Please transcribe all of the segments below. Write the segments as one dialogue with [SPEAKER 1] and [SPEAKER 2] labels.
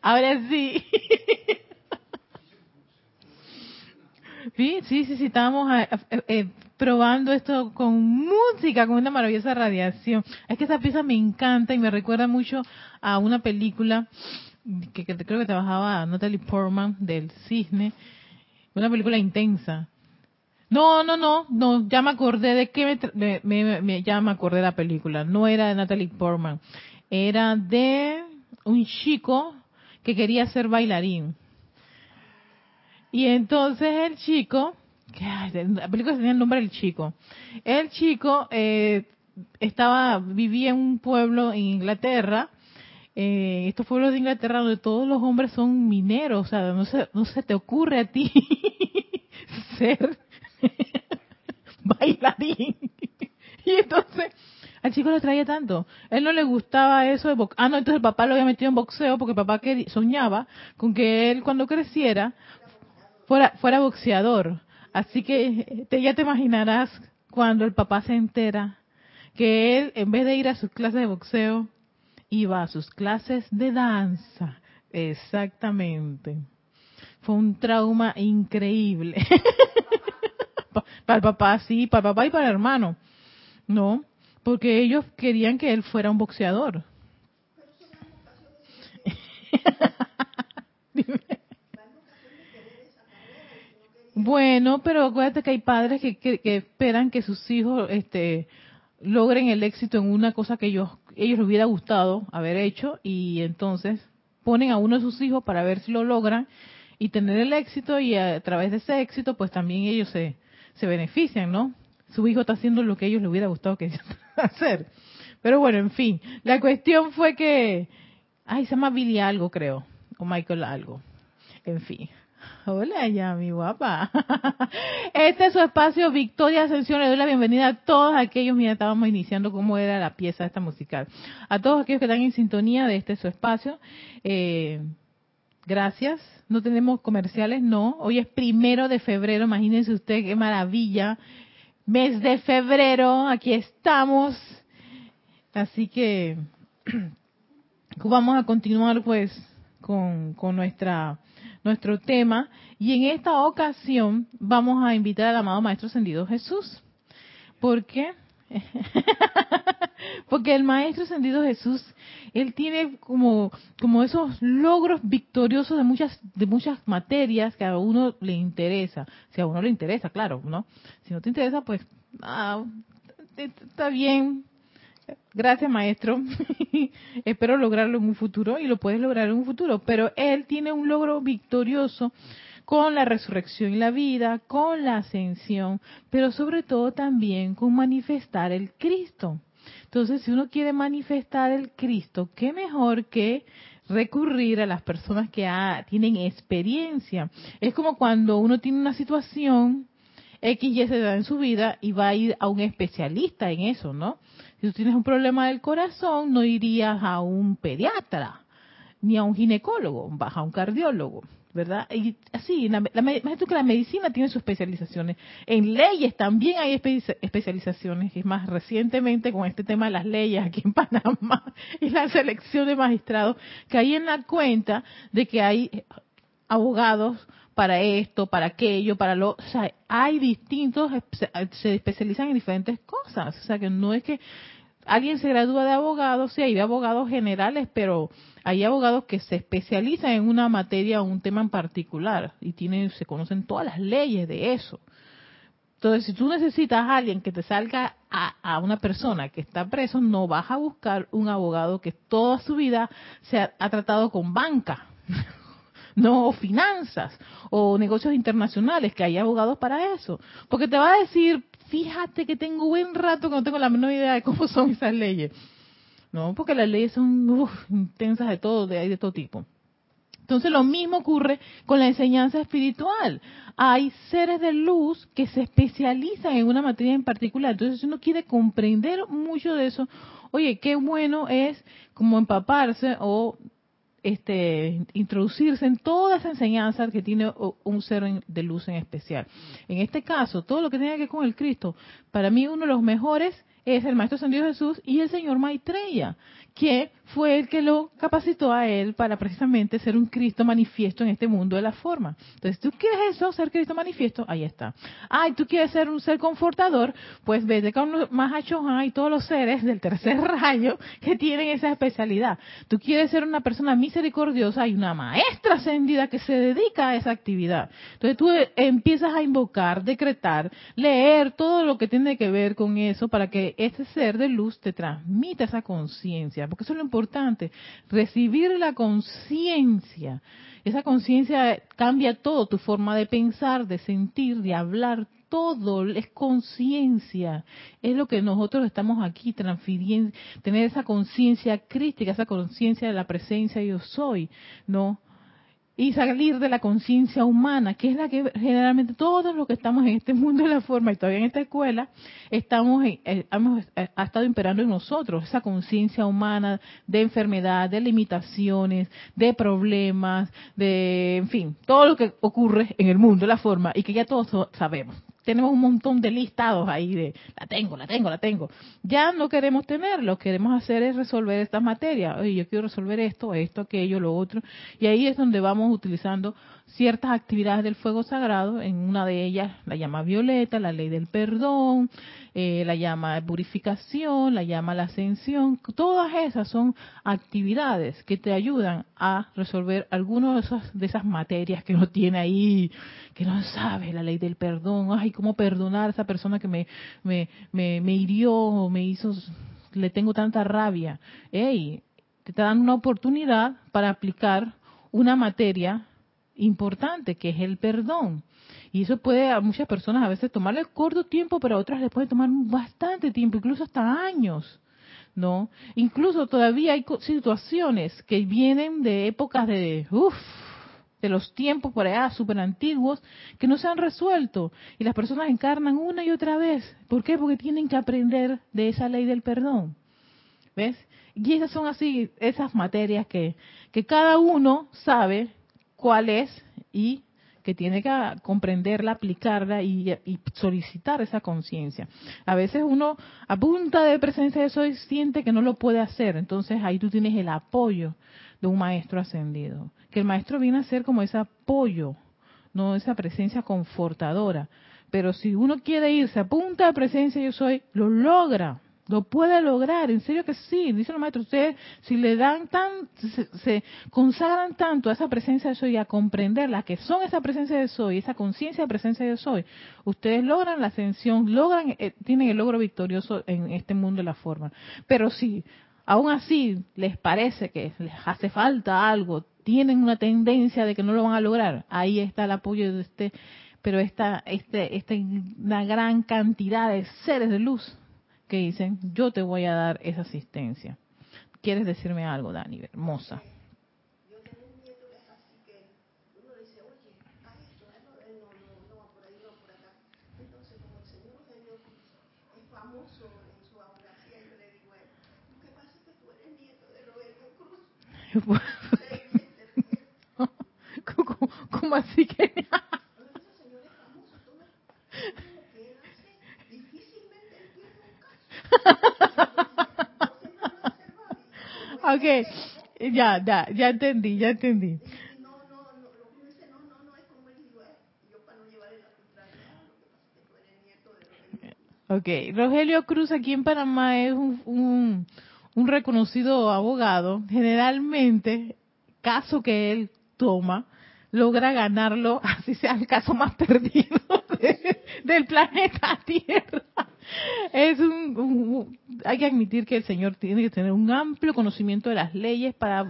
[SPEAKER 1] Ahora sí. Sí, sí, sí, estábamos eh, eh, eh, probando esto con música, con una maravillosa radiación. Es que esa pieza me encanta y me recuerda mucho a una película que, que creo que trabajaba Natalie Portman del Cisne, una película intensa. No, no, no, no, ya me acordé de que me, me, me, ya me acordé de la película. No era de Natalie Portman, era de un chico que quería ser bailarín. Y entonces el chico, que la película tenía el nombre del chico, el chico eh, estaba vivía en un pueblo en Inglaterra, eh, estos pueblos de Inglaterra donde todos los hombres son mineros, o sea, no se, no se te ocurre a ti ser bailarín. y entonces al chico le traía tanto. Él no le gustaba eso de boxeo. Ah, no, entonces el papá lo había metido en boxeo porque el papá soñaba con que él cuando creciera fuera, fuera boxeador. Así que te, ya te imaginarás cuando el papá se entera que él, en vez de ir a sus clases de boxeo, iba a sus clases de danza. Exactamente. Fue un trauma increíble. para el papá, sí, para el papá y para el hermano. No, porque ellos querían que él fuera un boxeador. Bueno, pero acuérdate que hay padres que, esperan que sus hijos este, logren el éxito en una cosa que ellos, ellos les hubiera gustado haber hecho y entonces ponen a uno de sus hijos para ver si lo logran y tener el éxito y a través de ese éxito pues también ellos se, se benefician, ¿no? Su hijo está haciendo lo que ellos les hubiera gustado que hacer. Pero bueno, en fin, la cuestión fue que, ay, se llama Billy algo creo, o Michael algo. En fin, Hola, ya, mi guapa. Este es su espacio, Victoria Ascensión. Le doy la bienvenida a todos aquellos, mira, estábamos iniciando cómo era la pieza esta musical. A todos aquellos que están en sintonía de este su espacio. Eh, gracias. No tenemos comerciales, no. Hoy es primero de febrero, imagínense usted qué maravilla. Mes de febrero, aquí estamos. Así que vamos a continuar pues con, nuestra nuestro tema. Y en esta ocasión vamos a invitar al amado Maestro Ascendido Jesús. ¿Por qué? Porque el Maestro Ascendido Jesús, él tiene como, como esos logros victoriosos de muchas, de muchas materias que a uno le interesa. Si a uno le interesa, claro, ¿no? Si no te interesa, pues, ah, está bien, Gracias, maestro. Espero lograrlo en un futuro y lo puedes lograr en un futuro. Pero él tiene un logro victorioso con la resurrección y la vida, con la ascensión, pero sobre todo también con manifestar el Cristo. Entonces, si uno quiere manifestar el Cristo, ¿qué mejor que recurrir a las personas que tienen experiencia? Es como cuando uno tiene una situación X y se da en su vida y va a ir a un especialista en eso, ¿no? Si tú tienes un problema del corazón, no irías a un pediatra ni a un ginecólogo, vas a un cardiólogo, ¿verdad? Y así, la, la, que la medicina tiene sus especializaciones. En leyes también hay especializaciones, y más recientemente con este tema de las leyes aquí en Panamá y la selección de magistrados, que hay en la cuenta de que hay abogados para esto, para aquello, para lo, o sea, hay distintos, se especializan en diferentes cosas, o sea, que no es que alguien se gradúa de abogado, sí, hay abogados generales, pero hay abogados que se especializan en una materia o un tema en particular y tienen, se conocen todas las leyes de eso. Entonces, si tú necesitas a alguien que te salga a, a, una persona que está preso, no vas a buscar un abogado que toda su vida se ha, ha tratado con banca no finanzas o negocios internacionales, que hay abogados para eso. Porque te va a decir, fíjate que tengo buen rato que no tengo la menor idea de cómo son esas leyes. No, porque las leyes son intensas de todo, de, de todo tipo. Entonces lo mismo ocurre con la enseñanza espiritual. Hay seres de luz que se especializan en una materia en particular. Entonces si uno quiere comprender mucho de eso, oye, qué bueno es como empaparse o este, introducirse en toda esa enseñanza que tiene un ser de luz en especial. En este caso, todo lo que tiene que ver con el Cristo, para mí uno de los mejores es el Maestro San Jesús y el Señor Maitreya, que fue el que lo capacitó a él para precisamente ser un Cristo manifiesto en este mundo de la forma. Entonces, ¿tú quieres eso, ser Cristo manifiesto? Ahí está. Ay, ¿tú quieres ser un ser confortador? Pues vete con los Mahachohan y todos los seres del tercer rayo que tienen esa especialidad. ¿Tú quieres ser una persona misericordiosa? Hay una maestra ascendida que se dedica a esa actividad. Entonces, tú empiezas a invocar, decretar, leer todo lo que tiene que ver con eso para que ese ser de luz te transmita esa conciencia, porque eso es lo importante, recibir la conciencia. Esa conciencia cambia todo, tu forma de pensar, de sentir, de hablar, todo es conciencia. Es lo que nosotros estamos aquí transfiriendo, tener esa conciencia crítica, esa conciencia de la presencia yo soy, ¿no? Y salir de la conciencia humana, que es la que generalmente todos los que estamos en este mundo de la forma y todavía en esta escuela, estamos, eh, hemos, eh, ha estado imperando en nosotros esa conciencia humana de enfermedad, de limitaciones, de problemas, de, en fin, todo lo que ocurre en el mundo de la forma y que ya todos sabemos tenemos un montón de listados ahí de la tengo, la tengo, la tengo. Ya no queremos tenerlo, lo que queremos hacer es resolver estas materias. Oye, yo quiero resolver esto, esto, aquello, lo otro. Y ahí es donde vamos utilizando ciertas actividades del fuego sagrado, en una de ellas la llama violeta, la ley del perdón, eh, la llama purificación, la llama la ascensión, todas esas son actividades que te ayudan a resolver algunas de esas, de esas materias que no tiene ahí, que no sabe, la ley del perdón, ay, cómo perdonar a esa persona que me, me, me, me hirió, me hizo, le tengo tanta rabia. Ey, te dan una oportunidad para aplicar una materia importante, que es el perdón. Y eso puede a muchas personas a veces tomarle corto tiempo, pero a otras les puede tomar bastante tiempo, incluso hasta años. ¿No? Incluso todavía hay situaciones que vienen de épocas de, uff, de los tiempos por allá súper antiguos que no se han resuelto y las personas encarnan una y otra vez. ¿Por qué? Porque tienen que aprender de esa ley del perdón. ¿Ves? Y esas son así, esas materias que, que cada uno sabe cuál es y que tiene que comprenderla, aplicarla y, solicitar esa conciencia. A veces uno a punta de presencia de soy siente que no lo puede hacer, entonces ahí tú tienes el apoyo de un maestro ascendido, que el maestro viene a ser como ese apoyo, no esa presencia confortadora. Pero si uno quiere irse a punta de presencia yo soy, lo logra, lo puede lograr, en serio que sí, dice el maestro, ustedes si le dan tan, se, consagran tanto a esa presencia de soy, a comprenderla, que son esa presencia de soy, esa conciencia de presencia de soy, ustedes logran la ascensión, logran, eh, tienen el logro victorioso en este mundo de la forma. Pero si aún así les parece que les hace falta algo, tienen una tendencia de que no lo van a lograr, ahí está el apoyo de este, pero esta, este, esta, gran cantidad de seres de luz que dicen, yo te voy a dar esa asistencia. ¿Quieres decirme algo, Dani? Hermosa. ¿Cómo así que? Ok, ya, ya, ya entendí, ya entendí. Ok, Rogelio Cruz aquí en Panamá es un, un, reconocido abogado. Generalmente, caso que él toma, logra ganarlo, así sea el caso más perdido del planeta Tierra. Es un, hay que admitir que el Señor tiene que tener un amplio conocimiento de las leyes para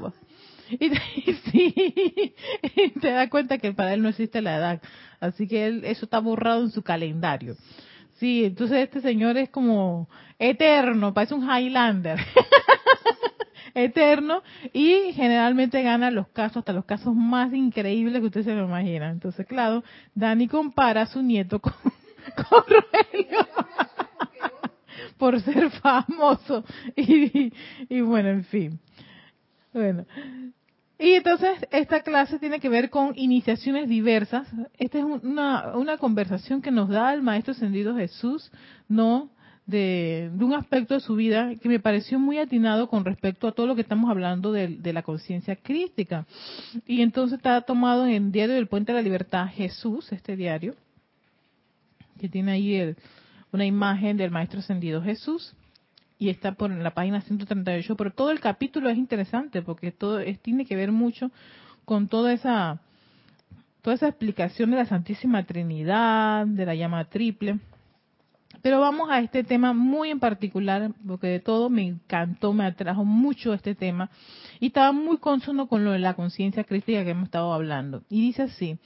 [SPEAKER 1] y, sí, te das cuenta que para él no existe la edad, así que él, eso está borrado en su calendario. Sí, entonces este señor es como eterno, parece un Highlander. eterno y generalmente gana los casos, hasta los casos más increíbles que usted se lo imagina. Entonces, claro, Dani compara a su nieto con, con por ser famoso y, y bueno, en fin. Bueno, Y entonces esta clase tiene que ver con iniciaciones diversas. Esta es una, una conversación que nos da el Maestro Ascendido Jesús, ¿no? De, un aspecto de su vida que me pareció muy atinado con respecto a todo lo que estamos hablando de, la conciencia crítica. Y entonces está tomado en el diario del Puente de la Libertad Jesús, este diario, que tiene ahí una imagen del Maestro Ascendido Jesús y está por la página 138, pero todo el capítulo es interesante porque todo es, tiene que ver mucho con toda esa toda esa explicación de la Santísima Trinidad, de la llama triple. Pero vamos a este tema muy en particular, porque de todo me encantó, me atrajo mucho este tema y estaba muy consono con lo de la conciencia crítica que hemos estado hablando. Y dice así,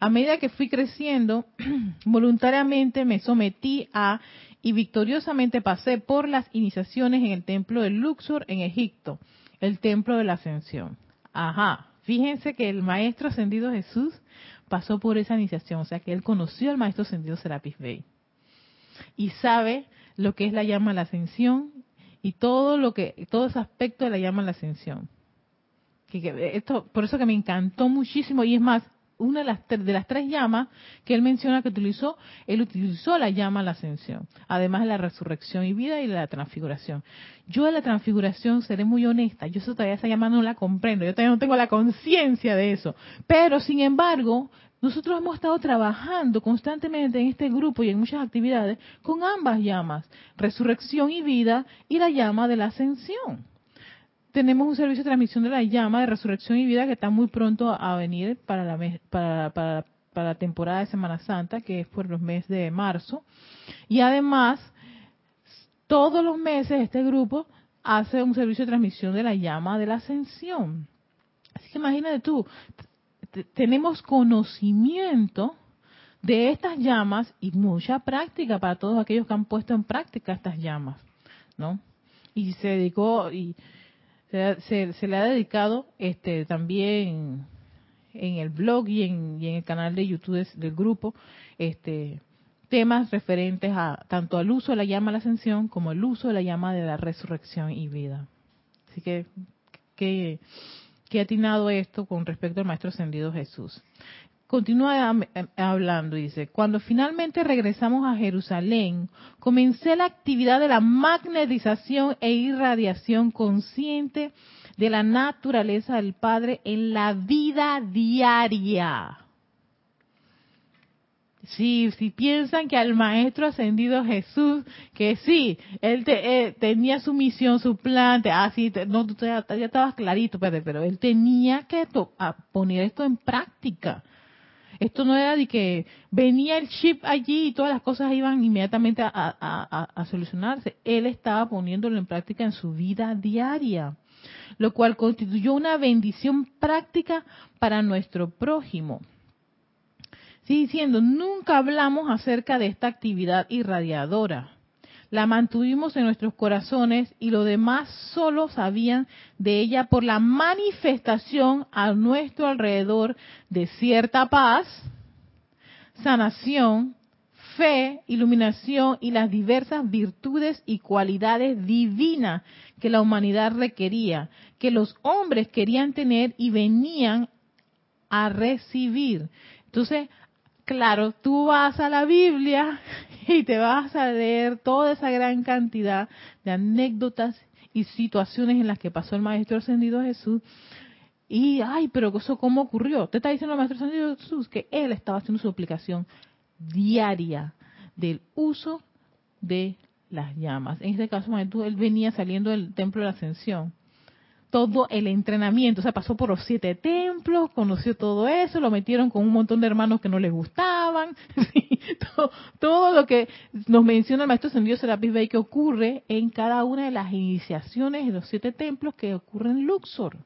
[SPEAKER 1] a medida que fui creciendo, voluntariamente me sometí a y victoriosamente pasé por las iniciaciones en el templo de Luxor en Egipto, el templo de la ascensión. Ajá, fíjense que el maestro ascendido Jesús pasó por esa iniciación, o sea que él conoció al maestro ascendido Serapis Bey y sabe lo que es la llama a la ascensión y todo lo que todo ese aspecto de la llama a la ascensión. Que, esto, por eso que me encantó muchísimo y es más, una de las, de las tres llamas que él menciona que utilizó, él utilizó la llama a la ascensión, además de la resurrección y vida y la transfiguración. Yo de la transfiguración seré muy honesta, yo todavía esa llama no la comprendo, yo todavía no tengo la conciencia de eso, pero sin embargo, nosotros hemos estado trabajando constantemente en este grupo y en muchas actividades con ambas llamas, resurrección y vida y la llama de la ascensión tenemos un servicio de transmisión de la llama de resurrección y vida que está muy pronto a venir para la, temporada de Semana Santa, que es por los meses de marzo. Y además, todos los meses este grupo hace un servicio de transmisión de la llama de la ascensión. Así que imagínate tú, tenemos conocimiento de estas llamas y mucha práctica para todos aquellos que han puesto en práctica estas llamas, ¿no? Y se dedicó, y se, le ha dedicado este también en el blog y en, el canal de YouTube del grupo este temas referentes a tanto al uso de la llama de la ascensión como el uso de la llama de la resurrección y vida. Así que que, que atinado esto con respecto al Maestro Ascendido Jesús. Continúa hablando y dice, cuando finalmente regresamos a Jerusalén, comencé la actividad de la magnetización e irradiación consciente de la naturaleza del Padre en la vida diaria. Sí, si piensan que al Maestro Ascendido Jesús, que sí, él eh, tenía su misión, su plan, ah, sí, no, tú ya, estabas clarito, pero él tenía que poner esto en práctica esto no era de que venía el chip allí y todas las cosas iban inmediatamente a, solucionarse. Él estaba poniéndolo en práctica en su vida diaria, lo cual constituyó una bendición práctica para nuestro prójimo. Diciendo, nunca hablamos acerca de esta actividad irradiadora la mantuvimos en nuestros corazones y los demás solo sabían de ella por la manifestación a nuestro alrededor de cierta paz, sanación, fe, iluminación y las diversas virtudes y cualidades divinas que la humanidad requería, que los hombres querían tener y venían a recibir. Entonces, claro, tú vas a la Biblia y te vas a leer toda esa gran cantidad de anécdotas y situaciones en las que pasó el Maestro Ascendido Jesús. Y, ay, pero eso cómo ocurrió. Te está diciendo el Maestro Ascendido Jesús que él estaba haciendo su aplicación diaria del uso de las llamas. En este caso, él venía saliendo del templo de la ascensión todo el entrenamiento. O sea, pasó por los siete templos, conoció todo eso, lo metieron con un montón de hermanos que no les gustaban. todo, lo que nos menciona el maestro Sendido Serapis Bey que ocurre en cada una de las iniciaciones de los siete templos que ocurren en Luxor.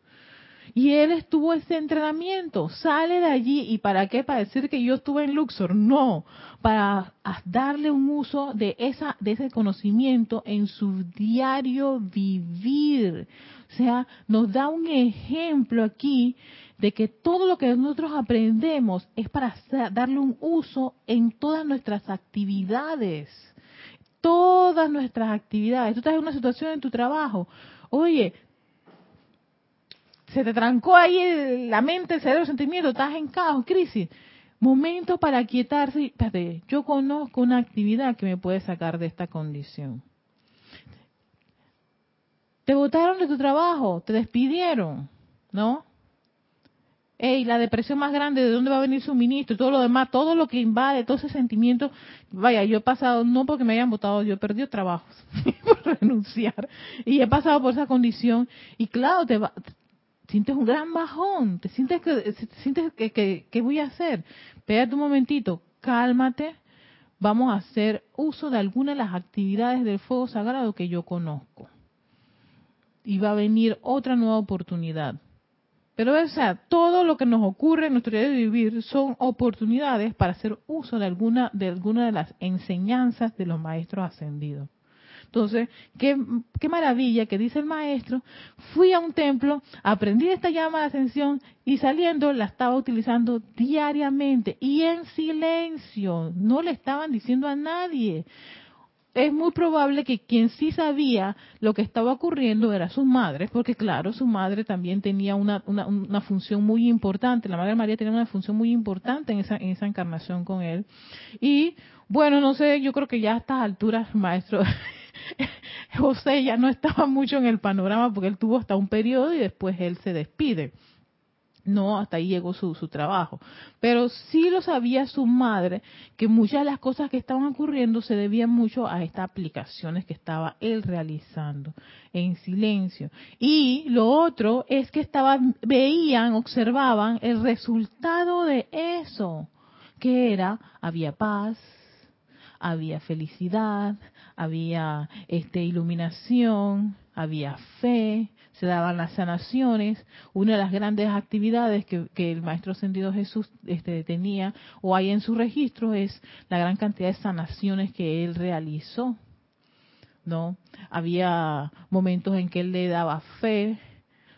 [SPEAKER 1] Y él estuvo ese entrenamiento, sale de allí y para qué, para decir que yo estuve en Luxor, no, para darle un uso de esa de ese conocimiento en su diario vivir. O sea, nos da un ejemplo aquí de que todo lo que nosotros aprendemos es para darle un uso en todas nuestras actividades. Todas nuestras actividades. Tú estás en una situación en tu trabajo. Oye, se te trancó ahí la mente, el cerebro, el sentimiento, estás en caos, crisis. Momento para quietarse. Espérate, yo conozco una actividad que me puede sacar de esta condición. Te botaron de tu trabajo, te despidieron, ¿no? Ey, la depresión más grande, ¿de dónde va a venir su ministro? Y todo lo demás, todo lo que invade, todo ese sentimiento. Vaya, yo he pasado, no porque me hayan votado, yo he perdido trabajos por renunciar. Y he pasado por esa condición. Y claro, te, va, sientes un gran bajón, te sientes que, sientes que, que, ¿qué voy a hacer? Espérate un momentito, cálmate, vamos a hacer uso de alguna de las actividades del fuego sagrado que yo conozco. Y va a venir otra nueva oportunidad. Pero, o sea, todo lo que nos ocurre en nuestro día de vivir son oportunidades para hacer uso de alguna, de alguna de las enseñanzas de los maestros ascendidos. Entonces, qué, maravilla que dice el maestro, fui a un templo, aprendí esta llama de ascensión y saliendo la estaba utilizando diariamente y en silencio, no le estaban diciendo a nadie es muy probable que quien sí sabía lo que estaba ocurriendo era su madre, porque claro, su madre también tenía una, una, una, función muy importante, la Madre María tenía una función muy importante en esa, en esa encarnación con él. Y bueno, no sé, yo creo que ya a estas alturas, maestro, José ya no estaba mucho en el panorama porque él tuvo hasta un periodo y después él se despide. No, hasta ahí llegó su, su trabajo. Pero sí lo sabía su madre, que muchas de las cosas que estaban ocurriendo se debían mucho a estas aplicaciones que estaba él realizando en silencio. Y lo otro es que estaban, veían, observaban el resultado de eso, que era, había paz, había felicidad, había este, iluminación, había fe, se daban las sanaciones. Una de las grandes actividades que, el Maestro Ascendido Jesús este, tenía o hay en su registro es la gran cantidad de sanaciones que él realizó. ¿no? Había momentos en que él le daba fe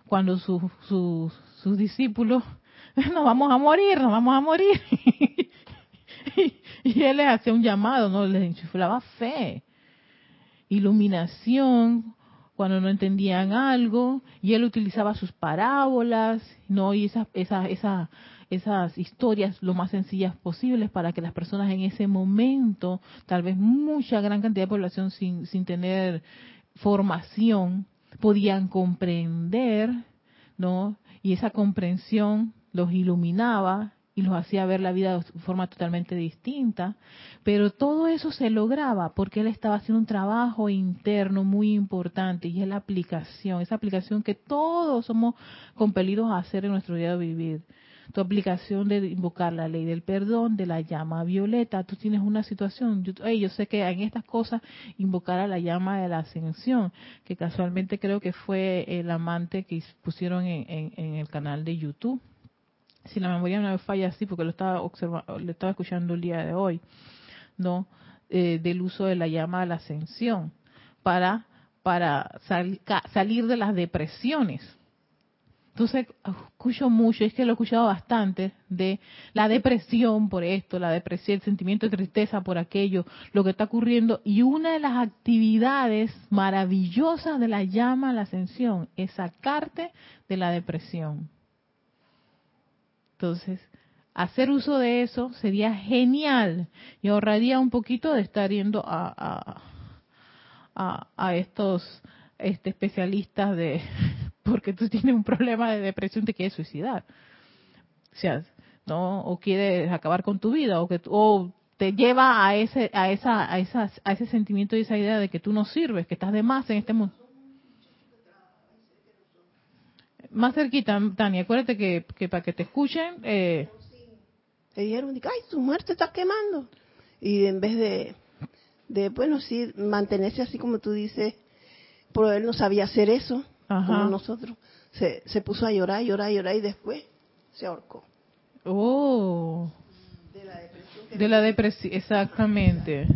[SPEAKER 1] cuando sus discípulos nos vamos a morir, nos vamos a morir. y él les hacía un llamado, no les enchuflaba fe iluminación cuando no entendían algo y él utilizaba sus parábolas, no y esas esas esas historias lo más sencillas posibles para que las personas en ese momento, tal vez mucha gran cantidad de población sin sin tener formación, podían comprender, ¿no? Y esa comprensión los iluminaba y los hacía ver la vida de forma totalmente distinta, pero todo eso se lograba porque él estaba haciendo un trabajo interno muy importante y es la aplicación, esa aplicación que todos somos compelidos a hacer en nuestro día de vivir. Tu aplicación de invocar la ley del perdón, de la llama violeta, tú tienes una situación, yo, yo sé que en estas cosas invocar a la llama de la ascensión, que casualmente creo que fue el amante que pusieron en el canal de YouTube si la memoria no me falla así, porque lo estaba lo estaba escuchando el día de hoy, ¿no? Eh, del uso de la llama a la ascensión para para salir de las depresiones. Entonces, escucho mucho, es que lo he escuchado bastante, de la depresión por esto, la depresión, el sentimiento de tristeza por aquello, lo que está ocurriendo. Y una de las actividades maravillosas de la llama a la ascensión es sacarte de la depresión. Entonces, hacer uso de eso sería genial. Y ahorraría un poquito de estar yendo a, a, a, estos este, especialistas de porque tú tienes un problema de depresión te quieres suicidar. O sea no o quieres acabar con tu vida o que o te lleva a ese a esa a esas a ese sentimiento y esa idea de que tú no sirves que estás de más en este mundo más cerquita, Tania, acuérdate que, que para que te escuchen... Eh...
[SPEAKER 2] Le dijeron, ay, tu muerte está quemando. Y en vez de, de, bueno, sí, mantenerse así como tú dices, pero él no sabía hacer eso, como nosotros. Se, se puso a llorar, llorar, llorar y después se ahorcó.
[SPEAKER 1] Oh. De la depresión. De la depresión, exactamente.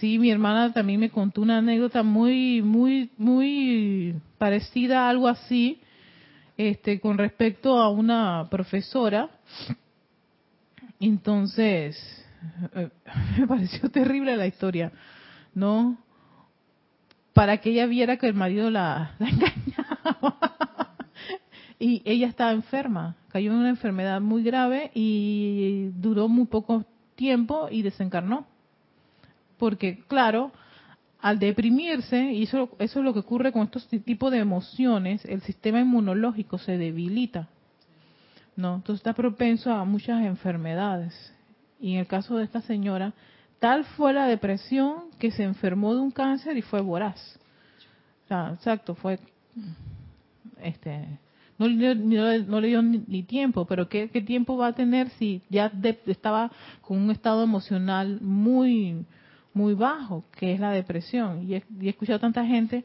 [SPEAKER 1] Sí, mi hermana también me contó una anécdota muy, muy, muy parecida a algo así, este, con respecto a una profesora. Entonces, eh, me pareció terrible la historia, ¿no? Para que ella viera que el marido la, engañaba. y ella estaba enferma, cayó en una enfermedad muy grave y duró muy poco tiempo y desencarnó. Porque, claro, al deprimirse, y eso, eso es lo que ocurre con estos tipos de emociones, el sistema inmunológico se debilita. ¿no? Entonces está propenso a muchas enfermedades. Y en el caso de esta señora, tal fue la depresión que se enfermó de un cáncer y fue voraz. Exacto, fue este no, no, le dio ni, tiempo, pero ¿qué, tiempo va a tener si ya estaba con un estado emocional muy muy bajo, que es la depresión? Y he, escuchado tanta gente,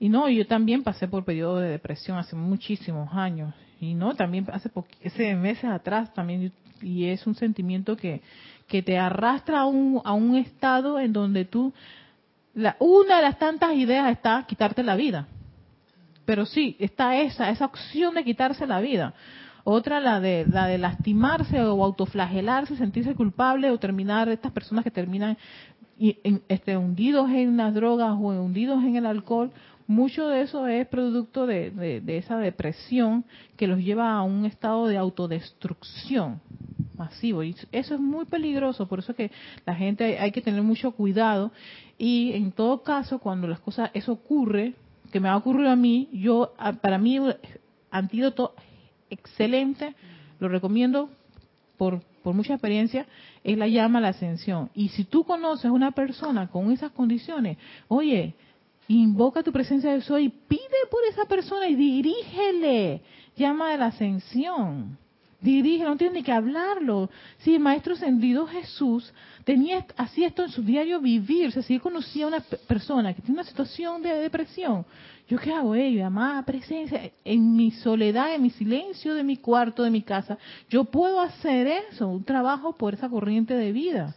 [SPEAKER 1] y no, yo también pasé por periodo de depresión hace muchísimos años, y no, también hace, hace meses atrás también, y es un sentimiento que, que te arrastra a un, a un estado en donde tú, la, una de las tantas ideas está quitarte la vida pero sí, está esa, esa opción de quitarse la vida. Otra, la de, la de lastimarse o autoflagelarse, sentirse culpable o terminar, estas personas que terminan este, hundidos en las drogas o hundidos en el alcohol, mucho de eso es producto de, de, esa depresión que los lleva a un estado de autodestrucción masivo. Y eso es muy peligroso, por eso que la gente hay que tener mucho cuidado. Y en todo caso, cuando las cosas, eso ocurre, que me ha ocurrido a mí, yo para mí antídoto excelente, lo recomiendo por, por mucha experiencia, es la llama a la ascensión. Y si tú conoces a una persona con esas condiciones, oye, invoca tu presencia de soy, pide por esa persona y dirígele llama a la ascensión dirige, no tiene ni que hablarlo. Sí, el Maestro Ascendido Jesús tenía así esto en su diario vivir. O sea, si él conocía a una persona que tiene una situación de depresión, ¿yo qué hago? Ella, amada presencia, en mi soledad, en mi silencio de mi cuarto, de mi casa, yo puedo hacer eso, un trabajo por esa corriente de vida.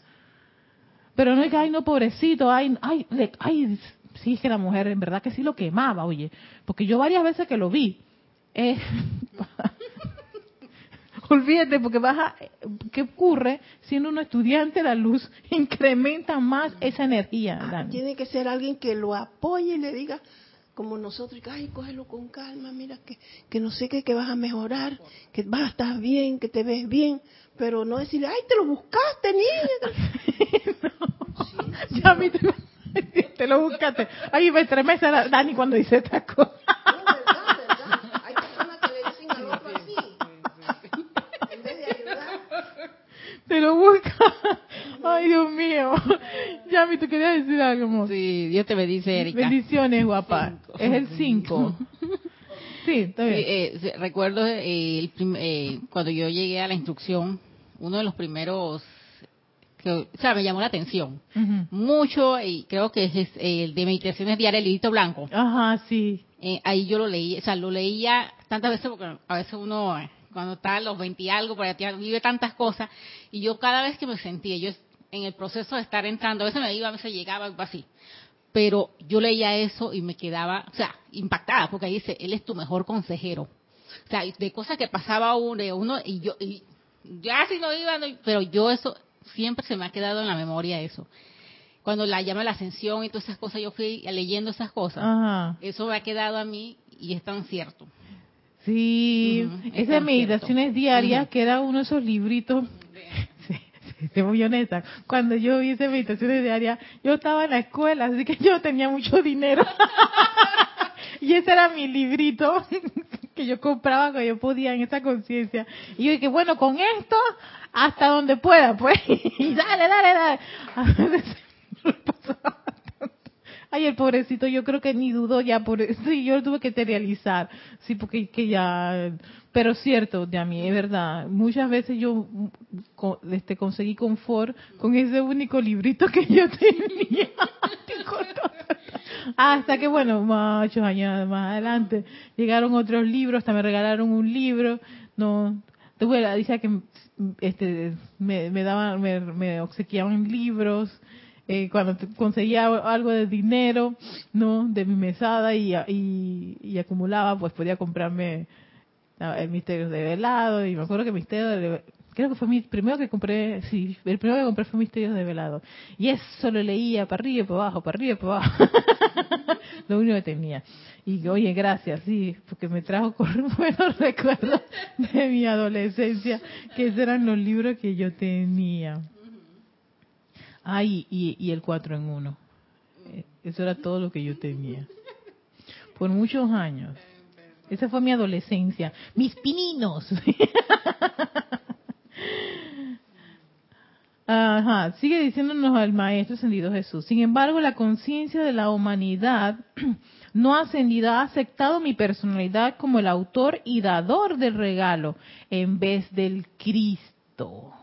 [SPEAKER 1] Pero no es que, ay, no, pobrecito, ay, ay, ay, sí, es que la mujer en verdad que sí lo quemaba, oye, porque yo varias veces que lo vi, eh, Olvídate, porque baja, ¿qué ocurre? Siendo un estudiante, la luz incrementa más esa energía.
[SPEAKER 2] Ah, tiene que ser alguien que lo apoye y le diga, como nosotros, ay, cógelo con calma, mira que, que no sé qué, que vas a mejorar, que vas a estar bien, que te ves bien, pero no decirle, ay, te lo buscaste, niña.
[SPEAKER 1] ya a te, te, lo buscaste. Ay, me estremece Dani cuando dice esta cosa. Te lo busca. Ay, Dios mío. Yami, ¿tú querías decir algo,
[SPEAKER 3] Sí, Dios te bendice, Erika.
[SPEAKER 1] Bendiciones, guapa. Es el 5. sí, está bien.
[SPEAKER 3] Eh, recuerdo eh, eh, cuando yo llegué a la instrucción, uno de los primeros que, o sea, me llamó la atención mucho y creo que es el de meditaciones diarias, el librito blanco.
[SPEAKER 1] Ajá, sí.
[SPEAKER 3] ahí yo lo leí, o sea, lo leía tantas veces porque a veces uno cuando está a los 20 y algo, por allá vive tantas cosas, y yo cada vez que me sentía, yo en el proceso de estar entrando, a veces me iba, a veces llegaba, algo así, pero yo leía eso y me quedaba, o sea, impactada, porque ahí dice, él es tu mejor consejero. O sea, de cosas que pasaba uno, uno y yo, y ya si no iba, pero yo eso, siempre se me ha quedado en la memoria eso cuando la llama la ascensión y todas esas cosas, yo fui leyendo esas cosas. Eso me ha quedado a mí y es tan cierto.
[SPEAKER 1] Sí, esas meditaciones diarias, que era uno de esos libritos. Sí, muy honesta. Cuando yo hice meditaciones diarias, yo estaba en la escuela, así que yo tenía mucho dinero. y ese era mi librito que yo compraba cuando yo podía en esa conciencia. Y yo dije, bueno, con esto, hasta donde pueda, pues. y dale, dale, dale. Ay, el pobrecito, yo creo que ni dudó ya por sí, yo lo tuve que realizar, sí, porque que ya, pero cierto, de a mí, es verdad, muchas veces yo este, conseguí confort con ese único librito que yo tenía. hasta que, bueno, muchos años más adelante, llegaron otros libros, hasta me regalaron un libro, no, bueno, dice que este, me, me daban, me obsequiaban libros, eh, cuando conseguía algo de dinero, ¿no? De mi mesada y, acumulaba, pues podía comprarme el misterio de velado y me acuerdo que misterio de creo que fue mi primero que compré, sí, el primero que compré fue Misterios de Velado. Y eso lo leía para arriba y para abajo, para arriba y para abajo. lo único que tenía. Y oye, gracias, sí, porque me trajo buenos recuerdos de mi adolescencia, que esos eran los libros que yo tenía. Ah, y, y el 4 en 1. Eh, eso era todo lo que yo tenía. Por muchos años. Esa fue mi adolescencia. Mis pininos. Ajá, sigue diciéndonos al Maestro Ascendido Jesús. Sin embargo, la conciencia de la humanidad no ascendida ha aceptado mi personalidad como el autor y dador del regalo en vez del Cristo.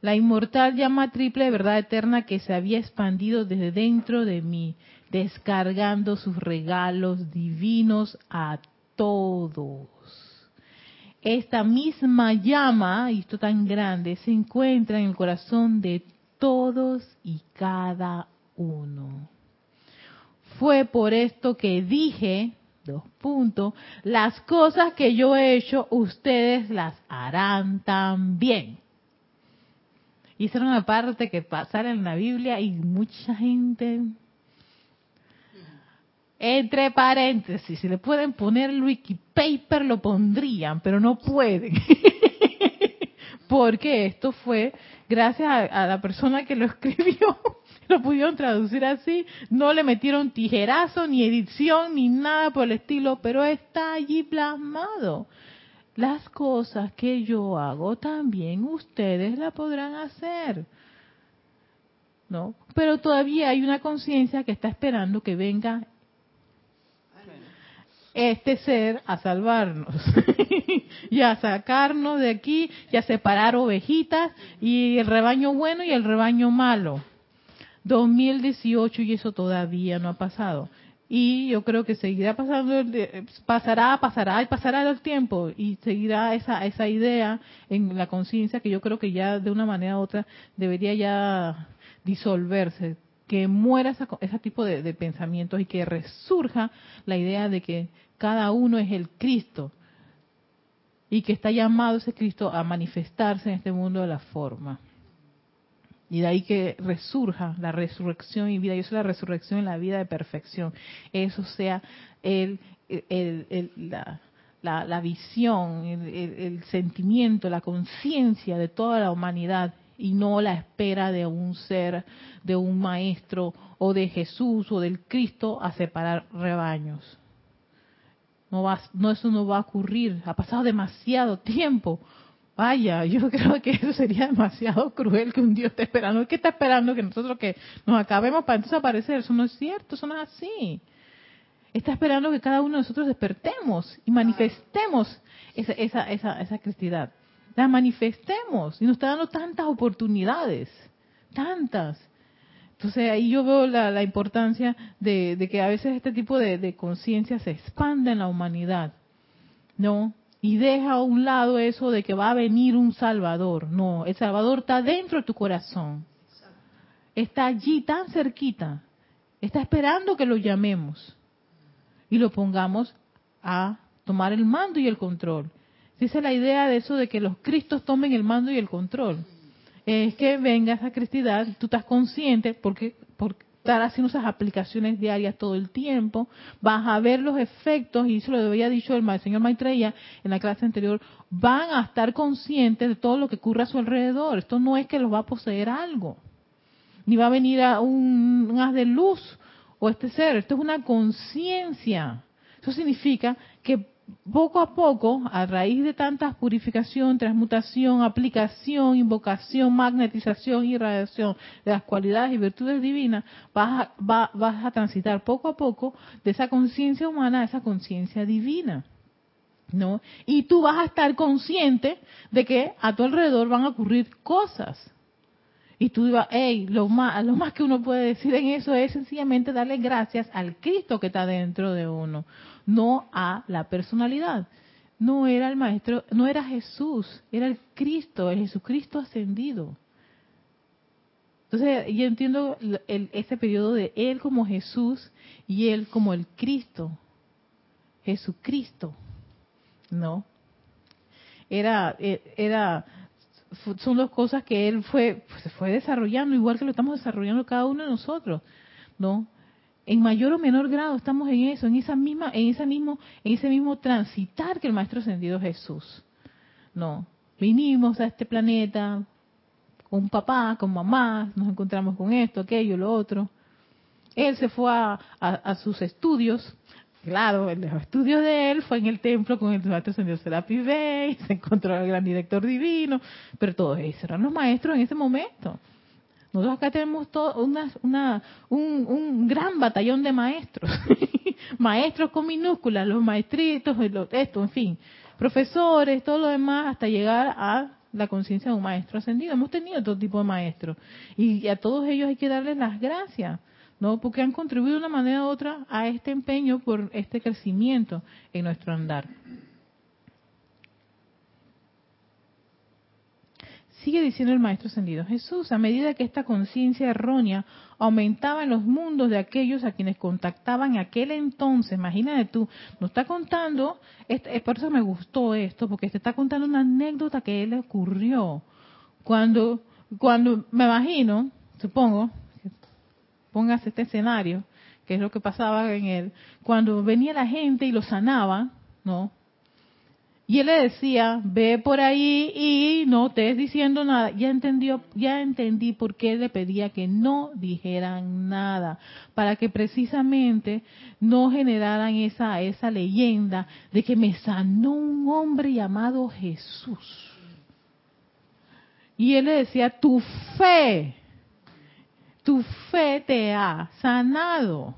[SPEAKER 1] La inmortal llama triple de verdad eterna que se había expandido desde dentro de mí, descargando sus regalos divinos a todos esta misma llama, y esto tan grande, se encuentra en el corazón de todos y cada uno. Fue por esto que dije, dos puntos, las cosas que yo he hecho, ustedes las harán también. Era una parte que pasara en la Biblia y mucha gente entre paréntesis, si le pueden poner el Wikipaper lo pondrían, pero no pueden. Porque esto fue gracias a, la persona que lo escribió, lo pudieron traducir así, no le metieron tijerazo, ni edición, ni nada por el estilo, pero está allí plasmado. Las cosas que yo hago también ustedes la podrán hacer. ¿No? Pero todavía hay una conciencia que está esperando que venga este ser a salvarnos y a sacarnos de aquí y a separar ovejitas y el rebaño bueno y el rebaño malo. 2018 y eso todavía no ha pasado. Y yo creo que seguirá pasando, pasará, pasará y pasará el tiempo y seguirá esa, esa idea en la conciencia que yo creo que ya de una manera u otra debería ya disolverse, que muera ese tipo de, pensamientos y que resurja la idea de que cada uno es el Cristo y que está llamado ese Cristo a manifestarse en este mundo de la forma. Y de ahí que resurja la resurrección y vida. Y eso es la resurrección en la vida de perfección. Eso sea el, la, la, visión, el sentimiento, la conciencia de toda la humanidad y no la espera de un ser, de un maestro o de Jesús o del Cristo a separar rebaños. No, va, no eso no va a ocurrir. Ha pasado demasiado tiempo. Vaya, yo creo que eso sería demasiado cruel que un Dios esté esperando. ¿Qué está esperando? Que nosotros que nos acabemos para entonces aparecer. Eso no es cierto, eso no es así. Está esperando que cada uno de nosotros despertemos y manifestemos esa, esa, esa, esa cristidad la manifestemos. Y nos está dando tantas oportunidades, tantas. Entonces ahí yo veo la, importancia de, que a veces este tipo de, conciencia se expanda en la humanidad, ¿no? Y deja a un lado eso de que va a venir un Salvador. No, el Salvador está dentro de tu corazón. Está allí tan cerquita. Está esperando que lo llamemos y lo pongamos a tomar el mando y el control. Dice la idea de eso de que los cristos tomen el mando y el control. Es que venga esa cristidad, tú estás consciente, porque por estar haciendo esas aplicaciones diarias todo el tiempo, vas a ver los efectos, y eso lo había dicho el señor Maitreya en la clase anterior, van a estar conscientes de todo lo que ocurre a su alrededor. Esto no es que los va a poseer algo, ni va a venir a un, un haz de luz o este ser, esto es una conciencia. Eso significa que poco a poco, a raíz de tantas purificación, transmutación, aplicación, invocación, magnetización y radiación de las cualidades y virtudes divinas, vas a, vas a transitar poco a poco de esa conciencia humana a esa conciencia divina. ¿No? Y tú vas a estar consciente de que a tu alrededor van a ocurrir cosas. Y tú digas, hey, lo más, lo más que uno puede decir en eso es sencillamente darle gracias al Cristo que está dentro de uno no a la personalidad. No era el maestro, no era Jesús, era el Cristo, el Jesucristo ascendido. Entonces, yo entiendo ese periodo de Él como Jesús y Él como el Cristo, Jesucristo, ¿no? era, eh, era, son dos cosas que él fue, pues, se fue desarrollando, igual que lo estamos desarrollando cada uno de nosotros, ¿no? En mayor o menor grado estamos en eso, en esa misma, en ese mismo, en ese mismo transitar que el Maestro Ascendido Jesús, ¿no? Vinimos a este planeta con papá, con mamá, nos encontramos con esto, aquello, lo otro. Él se fue a sus estudios, Claro, los estudios de él fue en el templo con el maestro Ascendido Serapi Bey, se encontró el gran director divino, pero todos ellos eran los maestros en ese momento. Nosotros acá tenemos todo una, una, un, un, gran batallón de maestros, maestros con minúsculas, los maestritos, esto, en fin, profesores, todo lo demás, hasta llegar a la conciencia de un maestro ascendido. Hemos tenido todo tipo de maestros y a todos ellos hay que darles las gracias ¿no? Porque han contribuido de una manera u otra a este empeño por este crecimiento en nuestro andar. Sigue diciendo el Maestro Ascendido Jesús, a medida que esta conciencia errónea aumentaba en los mundos de aquellos a quienes contactaban en aquel entonces, imagínate tú, nos está contando, por eso me gustó esto, porque te está contando una anécdota que él le ocurrió cuando, cuando me imagino, supongo, póngase este escenario, que es lo que pasaba en él, cuando venía la gente y lo sanaba, ¿no? Y él le decía, ve por ahí y no estés diciendo nada. Ya entendió, ya entendí por qué le pedía que no dijeran nada, para que precisamente no generaran esa esa leyenda de que me sanó un hombre llamado Jesús. Y él le decía, tu fe tu fe te ha sanado.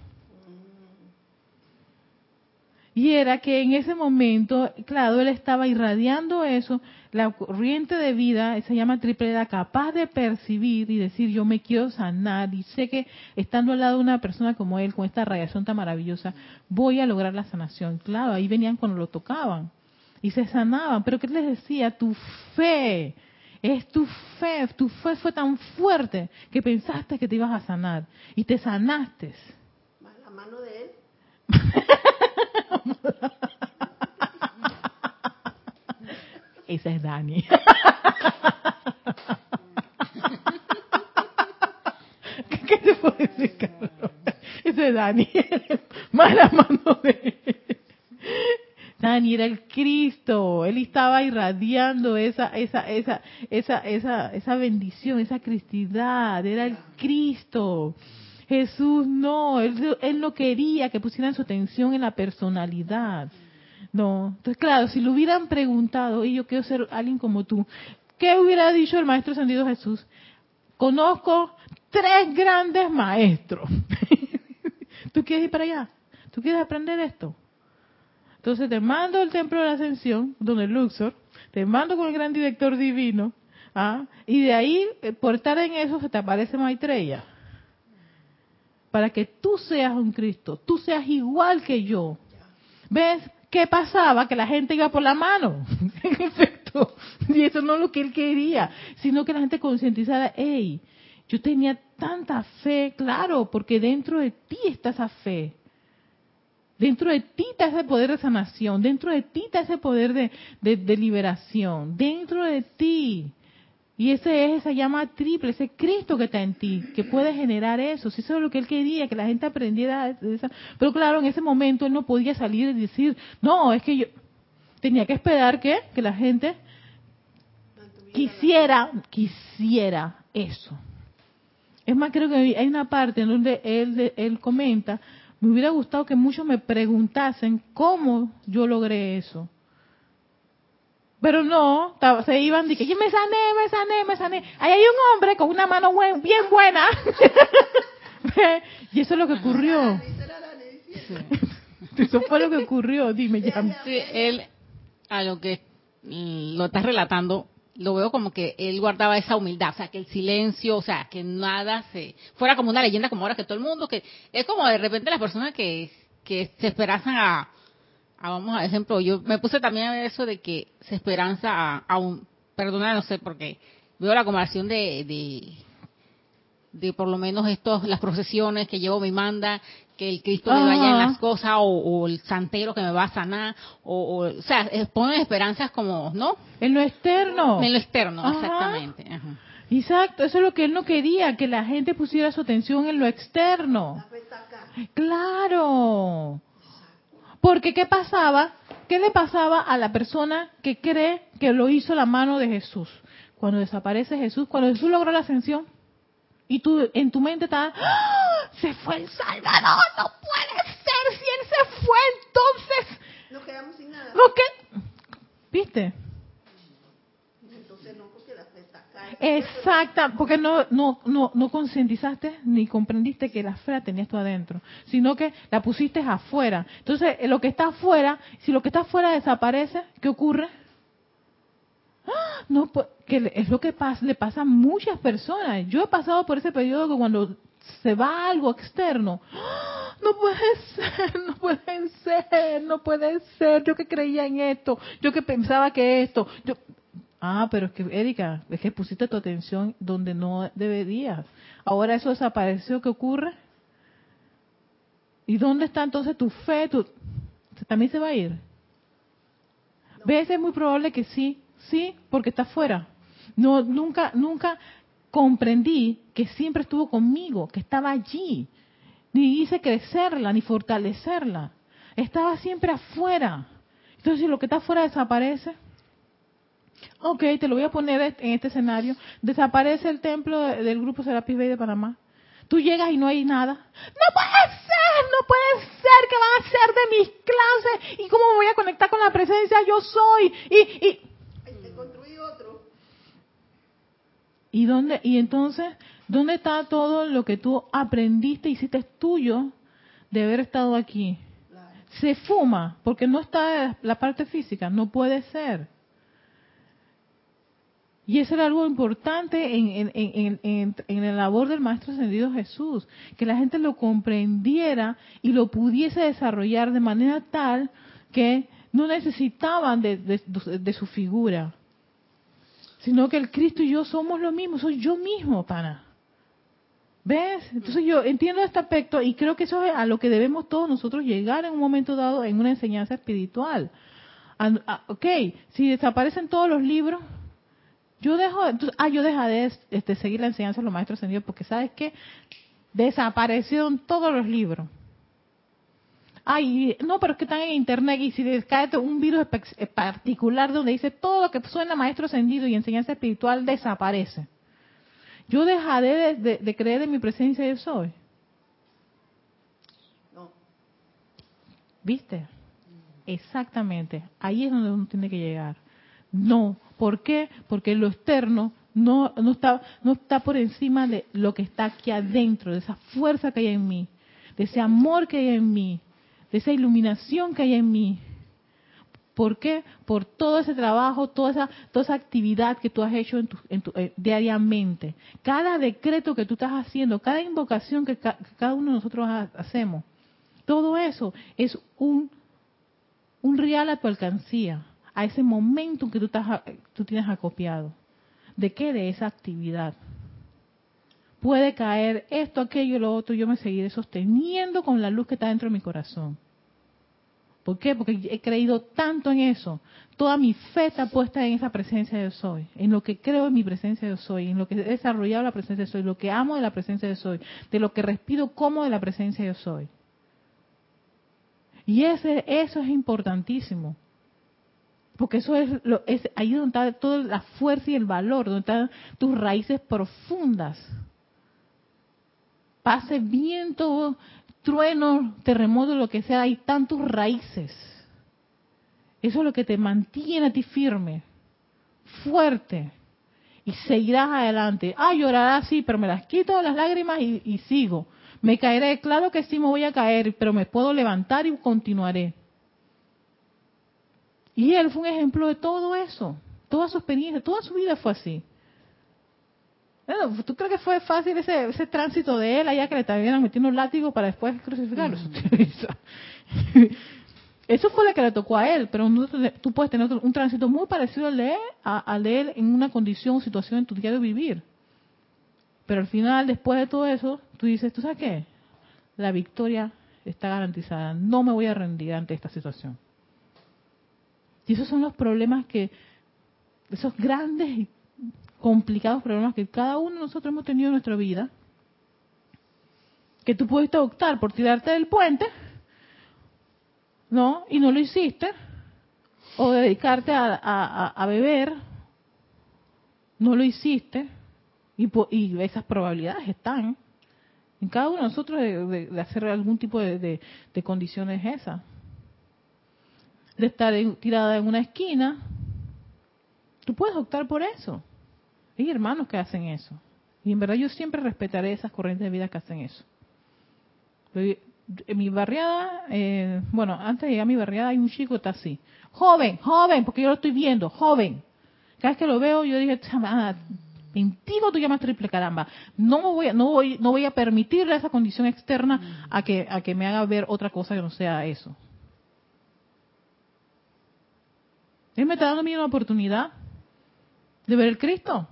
[SPEAKER 1] Y era que en ese momento, claro, él estaba irradiando eso, la corriente de vida, se llama triple, era capaz de percibir y decir, yo me quiero sanar, y sé que estando al lado de una persona como él, con esta radiación tan maravillosa, voy a lograr la sanación. Claro, ahí venían cuando lo tocaban y se sanaban, pero ¿qué les decía? Tu fe, es tu fe, tu fe fue tan fuerte que pensaste que te ibas a sanar y te sanaste.
[SPEAKER 2] La mano de él.
[SPEAKER 1] Esa es Dani. ¿Qué te puedo decir, Carlos? Esa es Dani. Más la mano de. Dani era el Cristo, él estaba irradiando esa, esa, esa, esa, esa, esa bendición, esa cristidad, era el Cristo. Jesús no, él, no quería que pusieran su atención en la personalidad. No, entonces claro, si le hubieran preguntado, y yo quiero ser alguien como tú, ¿qué hubiera dicho el Maestro Ascendido Jesús? Conozco tres grandes maestros. ¿Tú quieres ir para allá? ¿Tú quieres aprender esto? Entonces te mando al templo de la ascensión, donde Luxor, te mando con el gran director divino, ¿ah? y de ahí, eh, por estar en eso, se te aparece Maitreya. Para que tú seas un Cristo, tú seas igual que yo. ¿Ves qué pasaba? Que la gente iba por la mano. en efecto. Y eso no es lo que él quería, sino que la gente concientizara, hey, yo tenía tanta fe, claro, porque dentro de ti está esa fe. Dentro de ti está ese poder de sanación, dentro de ti está ese poder de, liberación, dentro de ti. Y ese es esa llama triple, ese Cristo que está en ti, que puede generar eso. Si eso es lo que él quería, que la gente aprendiera. Pero claro, en ese momento él no podía salir y decir, no, es que yo tenía que esperar que, que la gente quisiera, quisiera eso. Es más, creo que hay una parte en donde él, él comenta me hubiera gustado que muchos me preguntasen cómo yo logré eso. Pero no, se iban y que yo me sané, me sané, me sané. Ahí hay un hombre con una mano bien buena. y eso es lo que ocurrió. Eso fue lo que ocurrió, dime ya.
[SPEAKER 3] Sí, él, a lo que lo estás relatando, lo veo como que él guardaba esa humildad, o sea, que el silencio, o sea, que nada se fuera como una leyenda como ahora que todo el mundo, que es como de repente las personas que, que se esperanzan a, vamos a ejemplo, yo me puse también a ver eso de que se esperanza a, un, perdona, no sé, porque veo la comparación de, de, de por lo menos estos las procesiones que llevo mi manda, que el Cristo me vaya en las cosas o, el santero que me va a sanar o, o, sea, ponen esperanzas como, ¿no?
[SPEAKER 1] En lo externo.
[SPEAKER 3] En lo externo, exactamente.
[SPEAKER 1] Exacto, eso es lo que él no quería, que la gente pusiera su atención en lo externo. Claro. Porque ¿qué pasaba? ¿Qué le pasaba a la persona que cree que lo hizo la mano de Jesús? Cuando desaparece Jesús, cuando Jesús logró la ascensión, y tú en tu mente está, ¡Ah! se fue el Salvador, no puede ser, si él se fue, entonces...
[SPEAKER 2] Nos quedamos sin nada.
[SPEAKER 1] ¿Viste? Exacta, porque no, no, no, no concientizaste ni comprendiste que la fe tenías tú adentro, sino que la pusiste afuera. Entonces, lo que está afuera, si lo que está afuera desaparece, ¿qué ocurre? ¡Ah! No, que es lo que le pasa a muchas personas. Yo he pasado por ese periodo que cuando se va algo externo, ¡ah! no puede ser, no puede ser, no puede ser. Yo que creía en esto, yo que pensaba que esto, yo, Ah, pero es que, Erika, es que pusiste tu atención donde no deberías. Ahora eso desapareció, ¿qué ocurre? ¿Y dónde está entonces tu fe? Tu... ¿También se va a ir? ¿Ves? Es muy probable que sí, sí, porque está fuera. No, nunca, nunca comprendí que siempre estuvo conmigo, que estaba allí. Ni hice crecerla, ni fortalecerla. Estaba siempre afuera. Entonces, si lo que está afuera desaparece, Ok, te lo voy a poner en este escenario. Desaparece el templo del grupo Serapis Bay de Panamá. Tú llegas y no hay nada. No puede ser, no puede ser que van a hacer de mis clases. ¿Y cómo me voy a conectar con la presencia? Yo soy. Y, y...
[SPEAKER 2] construí otro.
[SPEAKER 1] ¿Y dónde? Y entonces, ¿dónde está todo lo que tú aprendiste, hiciste tuyo de haber estado aquí? Se fuma porque no está la parte física. No puede ser. Y eso era algo importante en, en, en, en, la labor del Maestro Ascendido Jesús, que la gente lo comprendiera y lo pudiese desarrollar de manera tal que no necesitaban de, de, su figura, sino que el Cristo y yo somos lo mismo, soy yo mismo, pana. ¿Ves? Entonces yo entiendo este aspecto y creo que eso es a lo que debemos todos nosotros llegar en un momento dado en una enseñanza espiritual. ok, si desaparecen todos los libros, yo dejo, ah, yo dejaré de este, seguir la enseñanza de los maestros ascendidos porque sabes que desaparecieron todos los libros. Ay, no, pero es que están en internet y si les cae un virus eh, particular donde dice todo lo que suena maestro ascendido y enseñanza espiritual desaparece. Yo dejaré de, creer en mi presencia yo soy. No. ¿Viste? Exactamente. Ahí es donde uno tiene que llegar. No, ¿Por qué? Porque lo externo no, no, está, no está por encima de lo que está aquí adentro, de esa fuerza que hay en mí, de ese amor que hay en mí, de esa iluminación que hay en mí. ¿Por qué? Por todo ese trabajo, toda esa, toda esa actividad que tú has hecho eh, diariamente. Cada decreto que tú estás haciendo, cada invocación que, que cada uno de nosotros hacemos, todo eso es un, un real a tu alcancía a ese momento que tú, estás, tienes acopiado. ¿De qué? De esa actividad. Puede caer esto, aquello, lo otro, yo me seguiré sosteniendo con la luz que está dentro de mi corazón. ¿Por qué? Porque he creído tanto en eso. Toda mi fe está puesta en esa presencia de soy, en lo que creo en mi presencia de soy, en lo que he desarrollado la presencia de soy, lo que amo de la presencia de soy, de lo que respiro como de la presencia de soy. Y ese, eso es importantísimo. Porque eso es, lo, es ahí donde está toda la fuerza y el valor, donde están tus raíces profundas. Pase viento, trueno, terremoto, lo que sea, hay tantos raíces. Eso es lo que te mantiene a ti firme, fuerte. Y seguirás adelante. Ah, llorarás, sí, pero me las quito las lágrimas y, y sigo. Me caeré, claro que sí me voy a caer, pero me puedo levantar y continuaré. Y él fue un ejemplo de todo eso. Toda su experiencia, toda su vida fue así. ¿Tú crees que fue fácil ese, ese tránsito de él allá que le estaban metiendo un látigo para después crucificarlo? Mm. Eso fue lo que le tocó a él, pero tú puedes tener un tránsito muy parecido al de él, al de él en una condición, situación en tu día de vivir. Pero al final, después de todo eso, tú dices, ¿tú sabes qué? La victoria está garantizada. No me voy a rendir ante esta situación. Y esos son los problemas que, esos grandes y complicados problemas que cada uno de nosotros hemos tenido en nuestra vida, que tú pudiste optar por tirarte del puente, ¿no? Y no lo hiciste, o dedicarte a, beber, no lo hiciste, y, y, esas probabilidades están en cada uno de nosotros de, hacer algún tipo de, de condiciones esas de estar tirada en una esquina, tú puedes optar por eso. Hay hermanos que hacen eso. Y en verdad yo siempre respetaré esas corrientes de vida que hacen eso. En mi barriada, eh, bueno, antes de llegar a mi barriada hay un chico que está así. Joven, joven, porque yo lo estoy viendo, joven. Cada vez que lo veo, yo dije, contigo tú llamas triple caramba. No voy, no voy, no voy a permitirle esa condición externa a que, a que me haga ver otra cosa que no sea eso. Él me está dando a mí una oportunidad de ver el Cristo.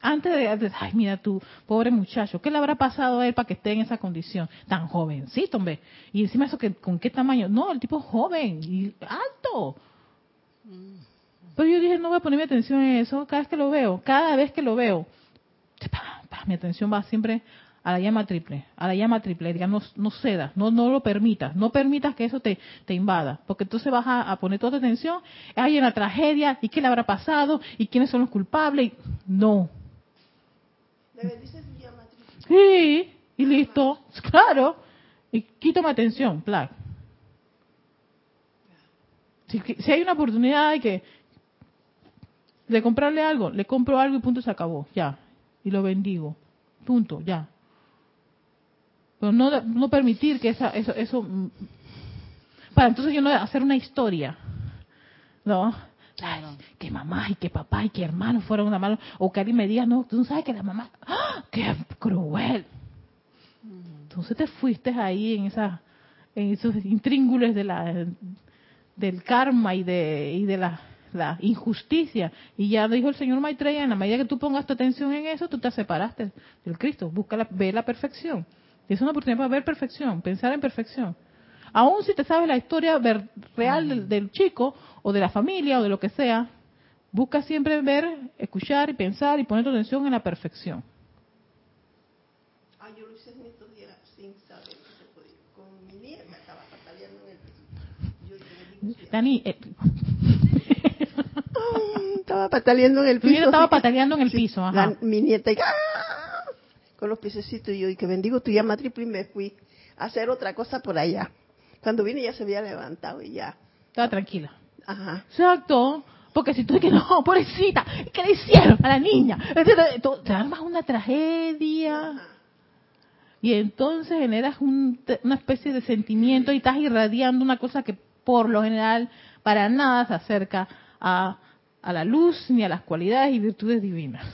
[SPEAKER 1] Antes de, ay, mira tú, pobre muchacho, ¿qué le habrá pasado a él para que esté en esa condición? Tan jovencito, hombre. Y encima eso, que ¿con qué tamaño? No, el tipo joven y alto. Pero yo dije, no voy a ponerme atención en eso. Cada vez que lo veo, cada vez que lo veo, mi atención va siempre a la llama triple, a la llama triple, digamos, no, cedas, no, no lo permitas, no permitas que eso te, te invada, porque entonces vas a, poner toda tu atención, hay una tragedia, y qué le habrá pasado, y quiénes son los culpables, no. Sí, y listo, claro, y quito mi atención, plan. Si, si hay una oportunidad de que de comprarle algo, le compro algo y punto se acabó, ya, y lo bendigo, punto, ya. Pero no, no permitir que esa, eso, eso, para entonces yo no hacer una historia, ¿no? que mamá y que papá y que hermano fueron una mala, o que alguien me diga, no, tú no sabes que la mamá, ¡ah! qué cruel. Entonces te fuiste ahí en esa, en esos intríngules de la, del karma y de, y de la, la injusticia. Y ya dijo el señor Maitreya, en la medida que tú pongas tu atención en eso, tú te separaste del Cristo. Busca la, ve la perfección. Es una oportunidad para ver perfección, pensar en perfección. Aún si te sabes la historia real del, chico o de la familia o de lo que sea, busca siempre ver, escuchar y pensar y poner tu atención en la perfección. Ah, yo lo hice en estos días sin saber que se podía. Con mi nieta estaba pataleando en el piso. Dani, eh,
[SPEAKER 2] estaba pataleando en el piso. Mi
[SPEAKER 1] nieta estaba pataleando en el piso,
[SPEAKER 2] ajá. mi nieta y, con los piececitos y yo, y que bendigo tu llama triple y me fui a hacer otra cosa por allá. Cuando vine ya se había levantado y ya.
[SPEAKER 1] Estaba tranquila. Ajá. Exacto. Porque si tú dices, no, pobrecita, ¿qué le hicieron a la niña? Te armas una tragedia. Y entonces generas una especie de sentimiento y estás irradiando una cosa que por lo general para nada se acerca a, a la luz ni a las cualidades y virtudes divinas.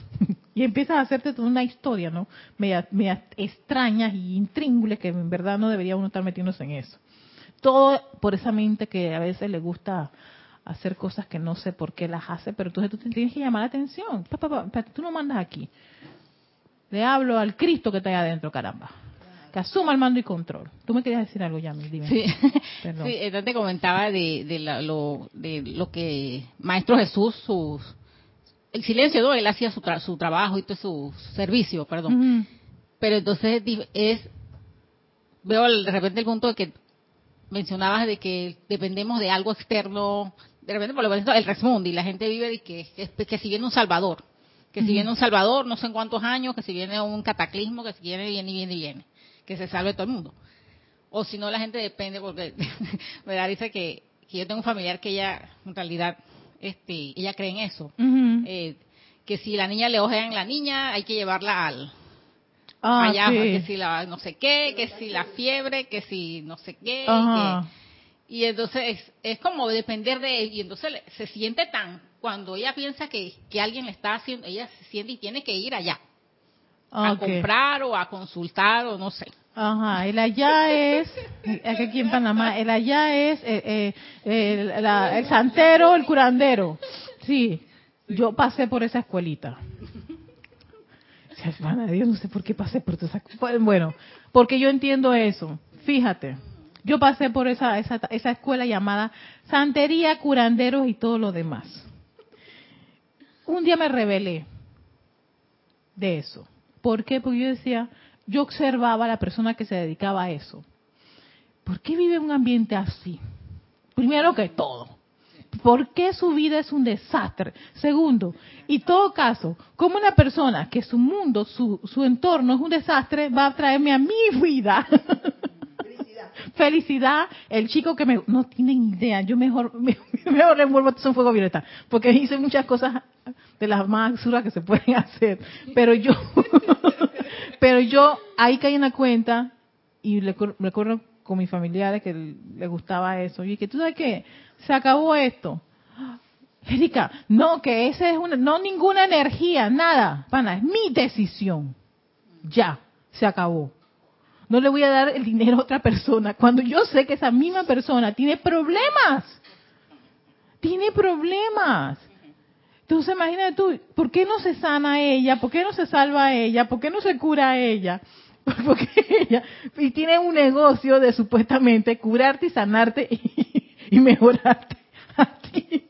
[SPEAKER 1] Y empiezas a hacerte toda una historia, ¿no? Media, extrañas y intríngules que en verdad no debería uno estar metiéndose en eso. Todo por esa mente que a veces le gusta hacer cosas que no sé por qué las hace, pero entonces tú tienes que llamar la atención. tú no mandas aquí. Le hablo al Cristo que está ahí adentro, caramba. Que asuma el mando y control. Tú me querías decir algo, Yami, dime.
[SPEAKER 3] Sí, sí te comentaba de, de, lo, de lo que Maestro Jesús, sus el silencio, ¿no? Él hacía su, su trabajo y todo su, servicio, perdón. Pero entonces es, veo de repente el punto de que mencionabas de que dependemos de algo externo, de repente por lo menos el resmundi, la gente vive de que, que, si viene un salvador, que si viene un salvador, no sé en cuántos años, que si viene un cataclismo, que si viene, viene, y viene y viene, que se salve todo el mundo. O si no, la gente depende, porque me da dice que, que yo tengo un familiar que ella, en realidad, este, ella cree en eso. Eh, que si la niña le ojean la niña, hay que llevarla al ah, allá, que si la no sé qué, que si la fiebre, que si no sé qué. Y, entonces es, como depender de él. Y entonces se siente tan, cuando ella piensa que, que alguien le está haciendo, ella se siente y tiene que ir allá. A comprar o a consultar o no sé.
[SPEAKER 1] Ajá, el allá es, aquí en Panamá, el allá es eh, eh, el, santero, el curandero. Sí, yo pasé por esa escuelita. Dios, no sé por qué pasé por esa... Bueno, porque yo entiendo eso. Fíjate, yo pasé por esa, esa, esa escuela llamada Santería, Curanderos y todo lo demás. Un día me rebelé de eso. ¿Por qué? Porque yo decía, yo observaba a la persona que se dedicaba a eso. ¿Por qué vive un ambiente así? Primero que todo, ¿por qué su vida es un desastre? Segundo, y todo caso, ¿cómo una persona que su mundo, su, su entorno es un desastre, va a traerme a mi vida? Felicidad. Felicidad, el chico que me... No tiene idea, yo mejor, mejor le envuelvo un fuego violeta, porque hice muchas cosas de las más absurdas que se pueden hacer, pero yo... pero yo ahí caí en la cuenta y recuerdo con mis familiares que le gustaba eso. Y que tú sabes qué, se acabó esto. Erika, no, que esa es una, no ninguna energía, nada, pana, es mi decisión. Ya, se acabó. No le voy a dar el dinero a otra persona cuando yo sé que esa misma persona tiene problemas. Tiene problemas. Entonces imagínate tú, ¿por qué no se sana ella? ¿Por qué no se salva ella? ¿Por qué no se cura ella? Porque ella, y tiene un negocio de supuestamente curarte y sanarte y, mejorarte a ti.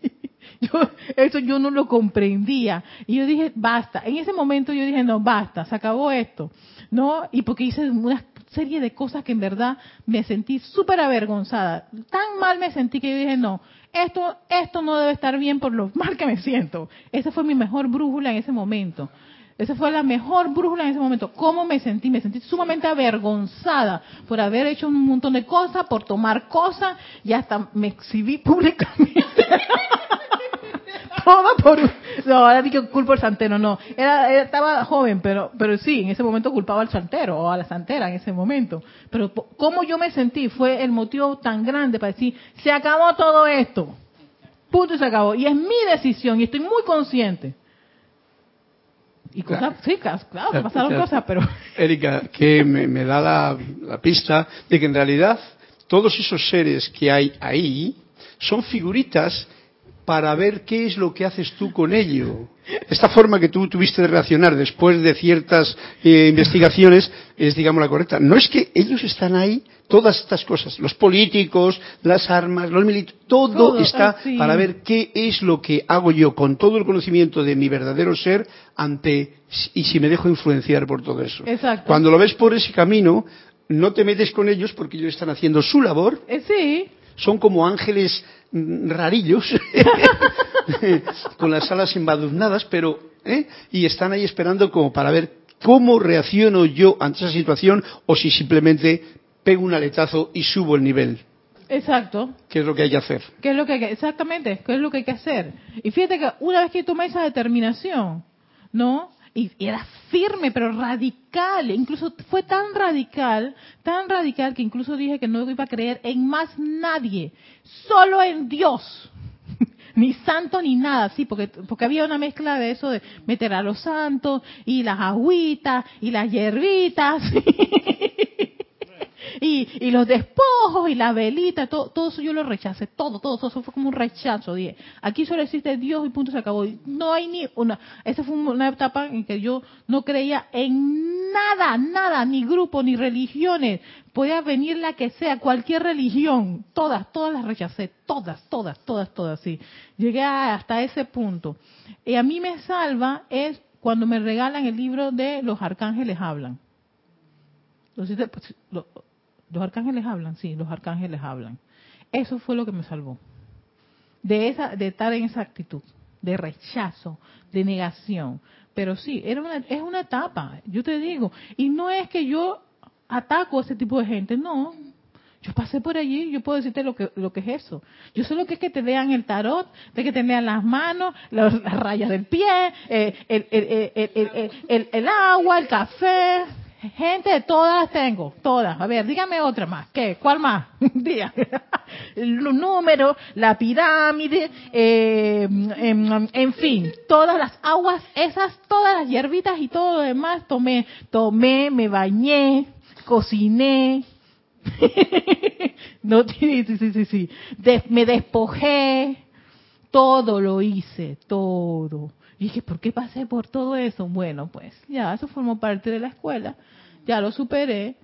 [SPEAKER 1] Yo, eso yo no lo comprendía. Y yo dije, basta. En ese momento yo dije, no, basta, se acabó esto. ¿No? Y porque hice una serie de cosas que en verdad me sentí súper avergonzada. Tan mal me sentí que yo dije, no, esto, esto no debe estar bien por lo mal que me siento. Esa fue mi mejor brújula en ese momento. Esa fue la mejor brújula en ese momento. ¿Cómo me sentí? Me sentí sumamente avergonzada por haber hecho un montón de cosas, por tomar cosas y hasta me exhibí públicamente. Todo por... No, ahora digo culpo al santero, no. Era, estaba joven, pero, pero sí, en ese momento culpaba al santero o a la santera en ese momento. Pero cómo yo me sentí fue el motivo tan grande para decir, se acabó todo esto. Punto y se acabó. Y es mi decisión y estoy muy consciente. Y cosas, sí, claro, pasaron cosas, pero...
[SPEAKER 4] Erika, que me, da la, la, pista de que en realidad todos esos seres que hay ahí son figuritas para ver qué es lo que haces tú con ello. Esta forma que tú tuviste de reaccionar después de ciertas eh, investigaciones es, digamos, la correcta. No es que ellos están ahí, todas estas cosas, los políticos, las armas, los militares, todo, está para ver qué es lo que hago yo con todo el conocimiento de mi verdadero ser ante y si me dejo influenciar por todo eso.
[SPEAKER 1] Exacto.
[SPEAKER 4] Cuando lo ves por ese camino, no te metes con ellos porque ellos están haciendo su labor.
[SPEAKER 1] Eh, sí.
[SPEAKER 4] Son como ángeles rarillos, con las alas embadurnadas, pero, ¿eh? y están ahí esperando como para ver cómo reacciono yo ante esa situación o si simplemente pego un aletazo y subo el nivel.
[SPEAKER 1] Exacto.
[SPEAKER 4] ¿Qué es lo que hay que hacer?
[SPEAKER 1] ¿Qué es lo que exactamente, qué es lo que hay que hacer? Y fíjate que una vez que tomé esa determinación, ¿no? Y era firme, pero radical. Incluso fue tan radical, tan radical que incluso dije que no iba a creer en más nadie, solo en Dios. ni santo ni nada, sí, porque, porque había una mezcla de eso de meter a los santos y las agüitas y las hierbitas. y, y los despojos y la velita, todo, todo eso yo lo rechacé, todo, todo, todo eso fue como un rechazo. Dije, aquí solo existe Dios y punto se acabó. No hay ni una, esa fue una etapa en que yo no creía en nada, nada, ni grupo, ni religiones. Podía venir la que sea, cualquier religión, todas, todas las rechacé, todas, todas, todas, todas, sí. Llegué hasta ese punto. Y a mí me salva es cuando me regalan el libro de Los Arcángeles Hablan. Los, los arcángeles hablan, sí, los arcángeles hablan. Eso fue lo que me salvó. De esa, de estar en esa actitud, de rechazo, de negación. Pero sí, era una, es una etapa, yo te digo. Y no es que yo ataco a ese tipo de gente, no. Yo pasé por allí, yo puedo decirte lo que, lo que es eso. Yo sé lo que es que te vean el tarot, de que te vean las manos, las, rayas del pie, eh, el, el, agua, el café, Gente, todas tengo, todas. A ver, dígame otra más. ¿Qué? ¿Cuál más? Diga. Los números, la pirámide, eh, en, en, fin, todas las aguas, esas, todas las hierbitas y todo lo demás tomé. Tomé, me bañé, cociné. no, sí, sí, sí, sí. me despojé. Todo lo hice, todo. Y dije, ¿por qué pasé por todo eso? Bueno, pues ya, eso formó parte de la escuela, ya lo superé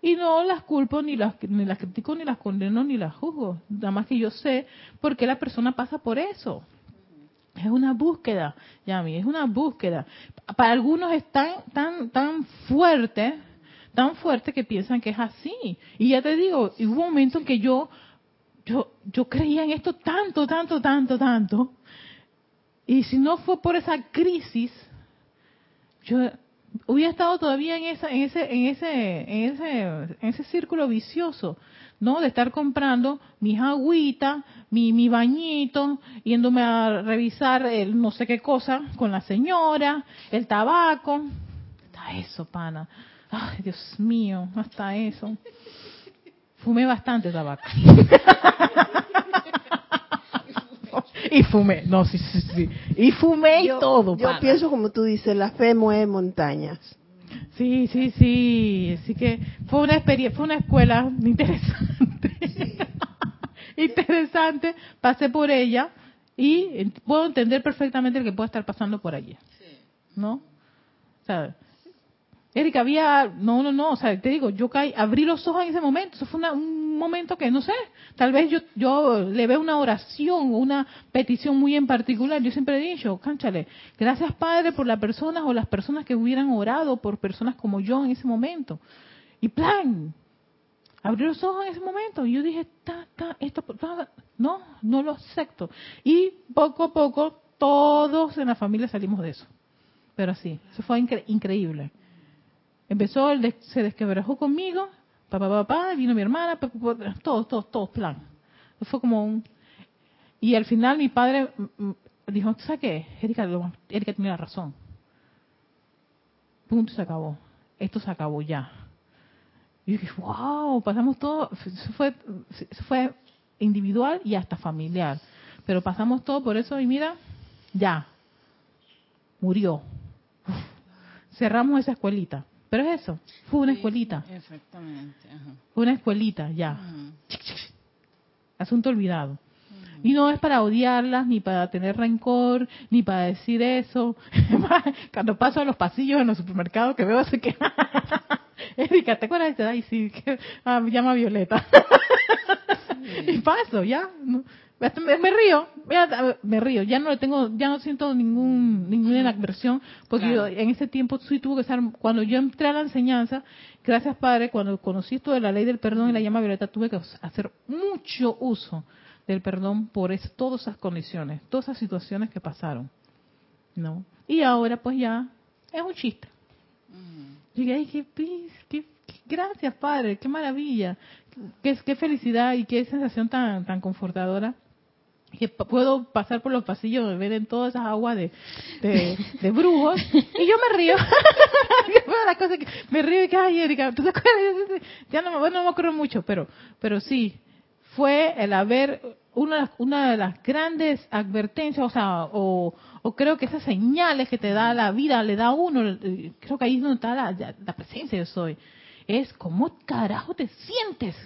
[SPEAKER 1] y no las culpo, ni las, ni las critico, ni las condeno, ni las juzgo. Nada más que yo sé por qué la persona pasa por eso. Es una búsqueda, Yami, es una búsqueda. Para algunos es tan, tan, tan fuerte, tan fuerte que piensan que es así. Y ya te digo, hubo un momento en que yo, yo, yo creía en esto tanto, tanto, tanto, tanto. Y si no fue por esa crisis, yo hubiera estado todavía en esa, en ese, en ese, en ese, en ese círculo vicioso, ¿no? De estar comprando mis agüitas, mi, mi bañito, yéndome a revisar el no sé qué cosa con la señora, el tabaco, hasta eso, pana. Ay, Dios mío, hasta eso. Fumé bastante tabaco. y fumé, no, sí, sí, sí. Y fumé y todo.
[SPEAKER 2] Yo pienso como tú dices, la fe mueve montañas.
[SPEAKER 1] Sí, sí, sí. Así que fue una experiencia, fue una escuela interesante. interesante. Pasé por ella y puedo entender perfectamente el que puede estar pasando por allí. ¿No? Sea, Erika, había, no, no, no, o sea, te digo, yo caí, abrí los ojos en ese momento, eso fue un momento que, no sé, tal vez yo, yo le veo una oración, una petición muy en particular, yo siempre he dicho, cánchale, gracias Padre por las personas o las personas que hubieran orado por personas como yo en ese momento. Y plan, abrí los ojos en ese momento y yo dije, ta, ta, esto, no, no lo acepto. Y poco a poco todos en la familia salimos de eso. Pero así, eso fue increíble. Empezó, se desquebrajó conmigo, papá, papá, vino mi hermana, todos, todos, todos, plan. Fue como un... Y al final mi padre dijo, ¿sabes qué? Erika, Erika tiene la razón. Punto, se acabó. Esto se acabó ya. Y dije, wow, pasamos todo, fue, fue individual y hasta familiar. Pero pasamos todo por eso y mira, ya, murió. Cerramos esa escuelita. Pero es eso, fue una escuelita.
[SPEAKER 3] Exactamente.
[SPEAKER 1] Fue una escuelita, ya. Asunto olvidado. Y no es para odiarlas, ni para tener rencor, ni para decir eso. Cuando paso a los pasillos en los supermercados que veo así que... Erika, ¿te acuerdas de Ay, sí, que ah, me llama Violeta. y paso, ya. Me, río, me río, ya no le tengo, ya no siento ningún ninguna adversión, porque yo en ese tiempo sí tuvo que estar, cuando yo entré a la enseñanza, gracias Padre, cuando conocí esto de la ley del perdón y la llama violeta, tuve que hacer mucho uso del perdón por todas esas condiciones, todas esas situaciones que pasaron, ¿no? Y ahora pues ya es un chiste. Dije, ay, qué, qué, gracias Padre, qué maravilla, qué, qué felicidad y qué sensación tan, tan confortadora que puedo pasar por los pasillos ver en todas esas aguas de, de, brujos y yo me río. La cosa que me río y que ay Erika ¿tú te acuerdas? ya no, bueno, no me acuerdo mucho pero pero sí fue el haber una, una de las grandes advertencias o sea o, o creo que esas señales que te da la vida le da a uno creo que ahí es donde está la, la presencia yo soy es cómo carajo te sientes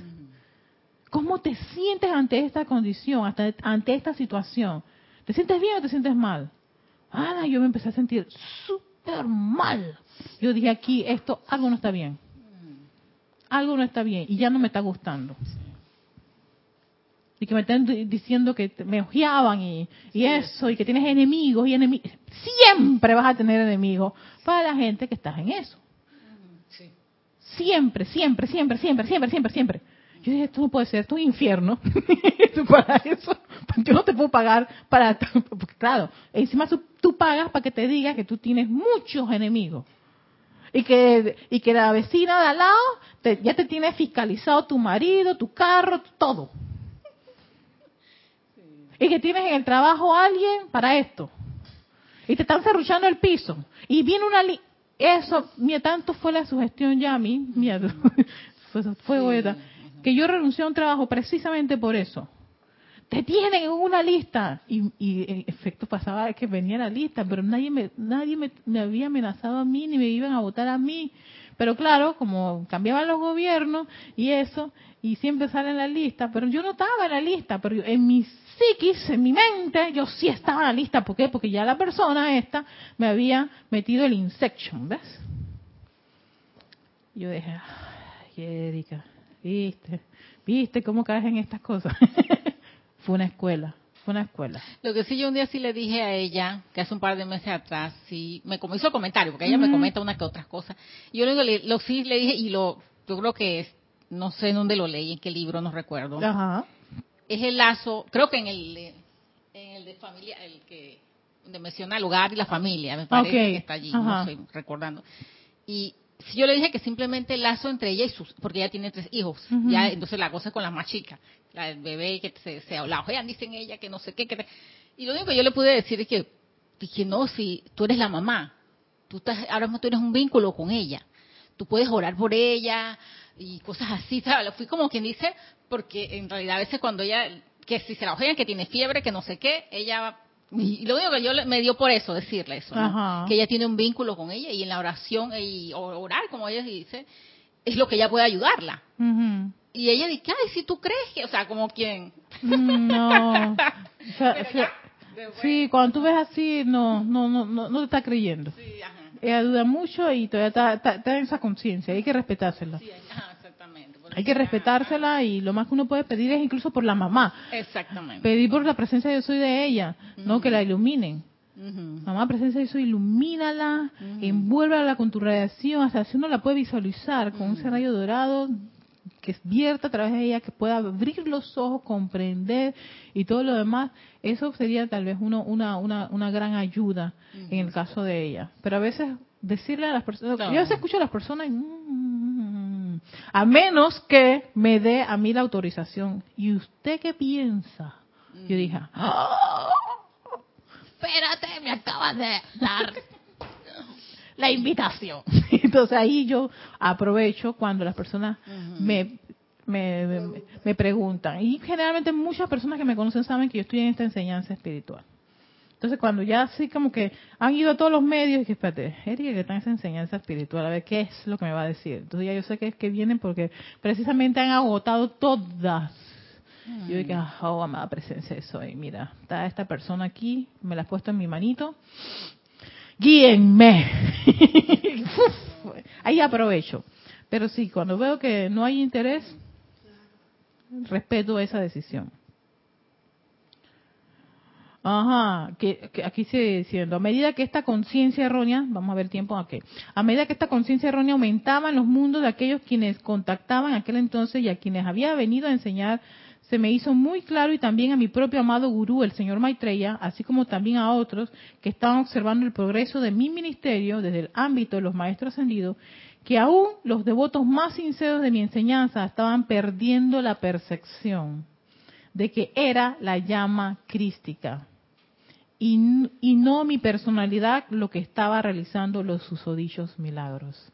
[SPEAKER 1] ¿Cómo te sientes ante esta condición, ante esta situación? ¿Te sientes bien o te sientes mal? Ah, yo me empecé a sentir súper mal. Yo dije aquí, esto, algo no está bien. Algo no está bien y ya no me está gustando. Y que me están diciendo que me ojeaban y, y eso, y que tienes enemigos y enemigos. Siempre vas a tener enemigos para la gente que estás en eso. Siempre, siempre, siempre, siempre, siempre, siempre, siempre. Yo dije, esto no puede ser, esto es un infierno. para eso, yo no te puedo pagar para... Porque claro, encima tú, pagas para que te diga que tú tienes muchos enemigos. Y que, y que la vecina de al lado ya te tiene fiscalizado tu marido, tu carro, todo. Y que tienes en el trabajo a alguien para esto. Y te están cerruchando el piso. Y viene una... Eso, mira, tanto fue la sugestión ya a mí, mira, fue, fue que yo renuncié a un trabajo precisamente por eso. Te tienen en una lista. Y, en efecto pasaba que venía la lista, pero nadie, me, nadie me, había amenazado a mí, ni me iban a votar a mí. Pero claro, como cambiaban los gobiernos y eso, y siempre sale en la lista, pero yo no estaba en la lista, pero en mi psiquis, en mi mente, yo sí estaba en la lista. ¿Por qué? Porque ya la persona esta me había metido el insection, ¿ves? Yo dije, ay, Erika, viste, viste cómo caes en estas cosas. Fue una escuela fue una escuela.
[SPEAKER 3] Lo que sí, yo un día sí le dije a ella, que hace un par de meses atrás, sí, me hizo comentario, porque ella me comenta una que otras cosas. Yo lo, lo sí le dije, y lo, yo creo que es, no sé en dónde lo leí, en qué libro, no recuerdo. Ajá. Es el lazo, creo que en el, en el de familia, el que donde menciona el hogar y la familia, me parece que está allí, no estoy recordando. Y yo le dije que simplemente el lazo entre ella y sus, porque ella tiene tres hijos, ya entonces la cosa es con la más chica, la del bebé que se, se la ojean, dicen ella que no sé qué, que y lo único que yo le pude decir es que, dije, no, si tú eres la mamá, tú estás, ahora mismo tú tienes un vínculo con ella, tú puedes orar por ella y cosas así, ¿sabes? Fui como quien dice, porque en realidad a veces cuando ella, que si se la ojean, que tiene fiebre, que no sé qué, ella y lo único que yo me dio por eso, decirle eso, que ella tiene un vínculo con ella y en la oración y orar, como ella dice, es lo que ella puede ayudarla. Y ella dice, ay, si tú crees que, o sea, como quien... No.
[SPEAKER 1] sí, cuando tú ves así, no, no, no, no, no te está creyendo. Sí, Ella duda mucho y todavía está, en esa conciencia, hay que respetársela. Sí, exactamente. Hay que respetársela y lo más que uno puede pedir es incluso por la mamá. Exactamente. Pedir por la presencia de yo soy de ella, no que la iluminen. Mamá, presencia de eso, ilumínala, envuélvala con tu radiación, hasta si uno la puede visualizar con un ese rayo dorado que vierta a través de ella, que pueda abrir los ojos, comprender y todo lo demás, eso sería tal vez uno, una, una, una gran ayuda en el caso de ella. Pero a veces decirle a las personas, yo a veces escucho a las personas y, mm, mm, mm, a menos que me dé a mí la autorización. ¿Y usted qué piensa? Yo dije, ¡Ah! espérate, me acabas de dar la invitación. Entonces ahí yo aprovecho cuando las personas me, me, preguntan. Y generalmente muchas personas que me conocen saben que yo estoy en esta enseñanza espiritual. Entonces cuando ya así como que han ido a todos los medios y que espérate, Erika que está en esa enseñanza espiritual, a ver qué es lo que me va a decir. Entonces ya yo sé que es que vienen porque precisamente han agotado todas yo dije, oh, amada presencia de soy, mira, está esta persona aquí, me la has puesto en mi manito, guíenme. Ahí aprovecho. Pero sí, cuando veo que no hay interés, respeto esa decisión. Ajá, que, aquí sigue diciendo, a medida que esta conciencia errónea, vamos a ver tiempo aquí, a medida que esta conciencia errónea aumentaba en los mundos de aquellos quienes contactaban aquel entonces y a quienes había venido a enseñar se me hizo muy claro y también a mi propio amado gurú, el señor Maitreya, así como también a otros que estaban observando el progreso de mi ministerio desde el ámbito de los maestros ascendidos, que aún los devotos más sinceros de mi enseñanza estaban perdiendo la percepción de que era la llama crística y, no mi personalidad lo que estaba realizando los susodichos milagros,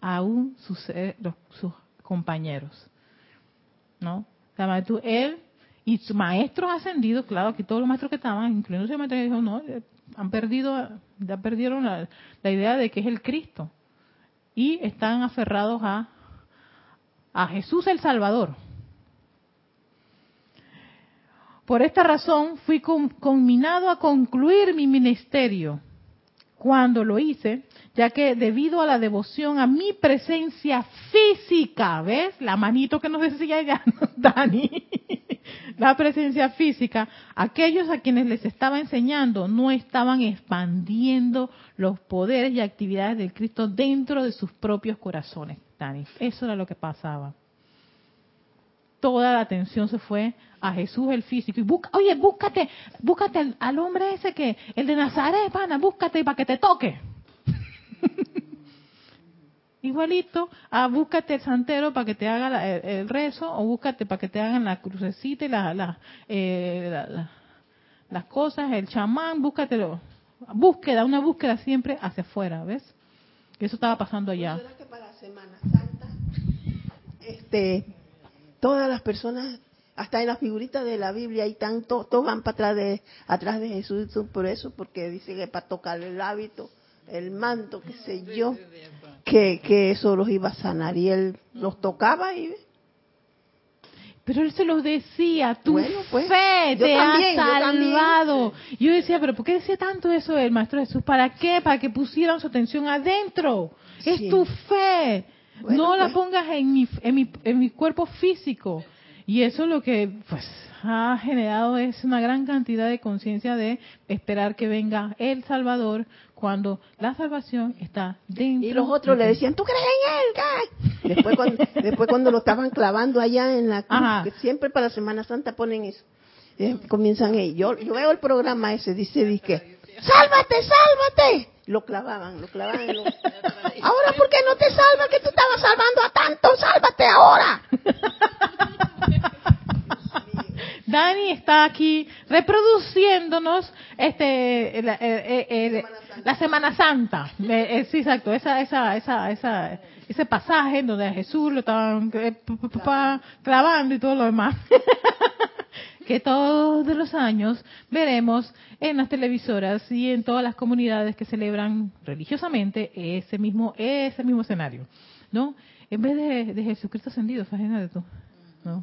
[SPEAKER 1] aún sus, eh, sus compañeros, ¿no? él y sus maestros ascendidos, claro, aquí todos los maestros que estaban, incluyendo el maestro, dijo, no, eh, han perdido, ya perdieron la, idea de que es el Cristo. Y están aferrados a, a Jesús el Salvador. Por esta razón fui conminado a concluir mi ministerio. Cuando lo hice, ya que debido a la devoción a mi presencia física, ¿ves? La manito que nos decía ya, Dani, la presencia física, aquellos a quienes les estaba enseñando no estaban expandiendo los poderes y actividades del Cristo dentro de sus propios corazones, Dani. Eso era lo que pasaba. Toda la atención se fue a Jesús el físico. Y busca, oye, búscate, búscate al, hombre ese que, el de Nazaret, pana, búscate para que te toque. Igualito, ah, búscate el santero para que te haga el, rezo o búscate para que te hagan la crucecita y la, eh, las cosas, el chamán, búscatelo. Búsqueda, una búsqueda siempre hacia afuera, ¿ves? Que eso estaba pasando allá. que para Semana Santa,
[SPEAKER 2] este, todas las personas, hasta en las figuritas de la Biblia, hay tanto, todos van para atrás de, atrás de Jesús por eso, porque dice que para tocar el hábito el manto, qué sé yo, que, que eso los iba a sanar y él los tocaba y
[SPEAKER 1] pero él se los decía, tu pues, fe te ha salvado. Yo, decía, pero ¿por qué decía tanto eso el Maestro Jesús? ¿Para qué? Para que pusieran su atención adentro. Es tu fe. No la pues. pongas en mi, en, mi, en mi cuerpo físico. Y eso lo que pues ha generado es una gran cantidad de conciencia de esperar que venga el Salvador cuando la salvación está dentro.
[SPEAKER 2] Y los otros le decían, ¿tú crees en él? Después cuando, después cuando lo estaban clavando allá en la cruz, que siempre para Semana Santa ponen eso. Eh, comienzan ellos. Yo, yo veo el programa ese, dice, dice, sálvate, sálvate. Lo clavaban, lo clavaban. ahora, ¿por qué no te salvas? Que tú estabas salvando a tanto, sálvate ahora.
[SPEAKER 1] Dani está aquí reproduciéndonos este la, eh, eh, la Semana Santa. Eh, sí, exacto, esa, esa, esa, esa, ese pasaje en donde a Jesús lo estaban clavando y todo lo demás. que todos los años veremos en las televisoras y en todas las comunidades que celebran religiosamente ese mismo ese mismo escenario, ¿no? En vez de, de Jesucristo ascendido, de tú, ¿no?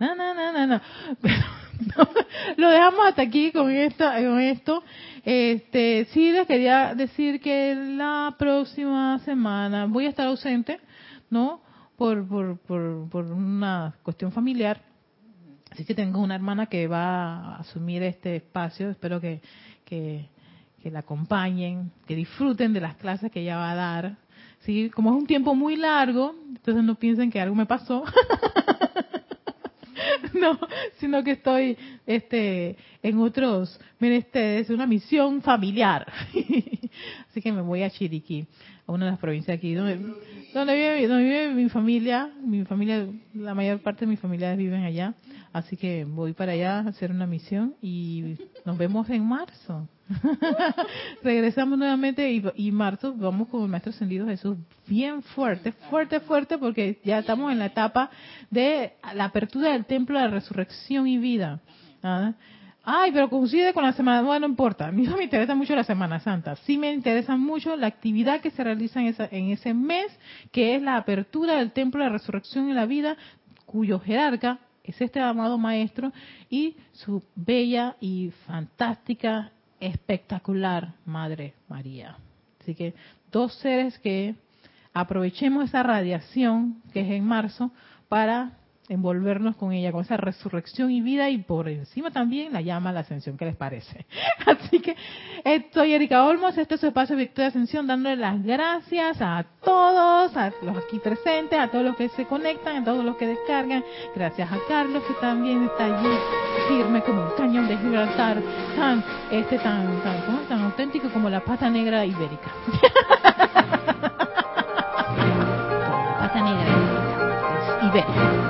[SPEAKER 1] No, no, no, no, no. lo dejamos hasta aquí con esto. Con esto. Este, sí les quería decir que la próxima semana voy a estar ausente, ¿no? Por, por, por, por una cuestión familiar. Así que tengo una hermana que va a asumir este espacio. Espero que, que, que la acompañen, que disfruten de las clases que ella va a dar. Sí, como es un tiempo muy largo, entonces no piensen que algo me pasó. no, sino que estoy este en otros menesteres, una misión familiar. Así que me voy a Chiriquí, a una de las provincias aquí, donde, donde, vive, donde vive mi familia, mi familia, la mayor parte de mi familia viven allá, así que voy para allá a hacer una misión y nos vemos en marzo. Regresamos nuevamente y, y, marzo vamos con el Maestro Ascendido Jesús bien fuerte, fuerte, fuerte, porque ya estamos en la etapa de la apertura del templo de la resurrección y vida. ¿ah? Ay, pero coincide con la Semana, bueno, no importa, a mí no me interesa mucho la Semana Santa, sí me interesa mucho la actividad que se realiza en, esa, en ese mes, que es la apertura del templo de la resurrección y la vida, cuyo jerarca es este amado maestro y su bella y fantástica espectacular Madre María. Así que dos seres que aprovechemos esa radiación que es en marzo para envolvernos con ella, con esa resurrección y vida y por encima también la llama la ascensión, ¿qué les parece? Así que estoy Erika Olmos, este es su espacio Victoria Ascensión, dándole las gracias a todos, a los aquí presentes, a todos los que se conectan, a todos los que descargan, gracias a Carlos que también está allí firme como un cañón de Gibraltar, tan, este tan, tan, tan auténtico como la pata negra ibérica. pata negra ibérica. 好。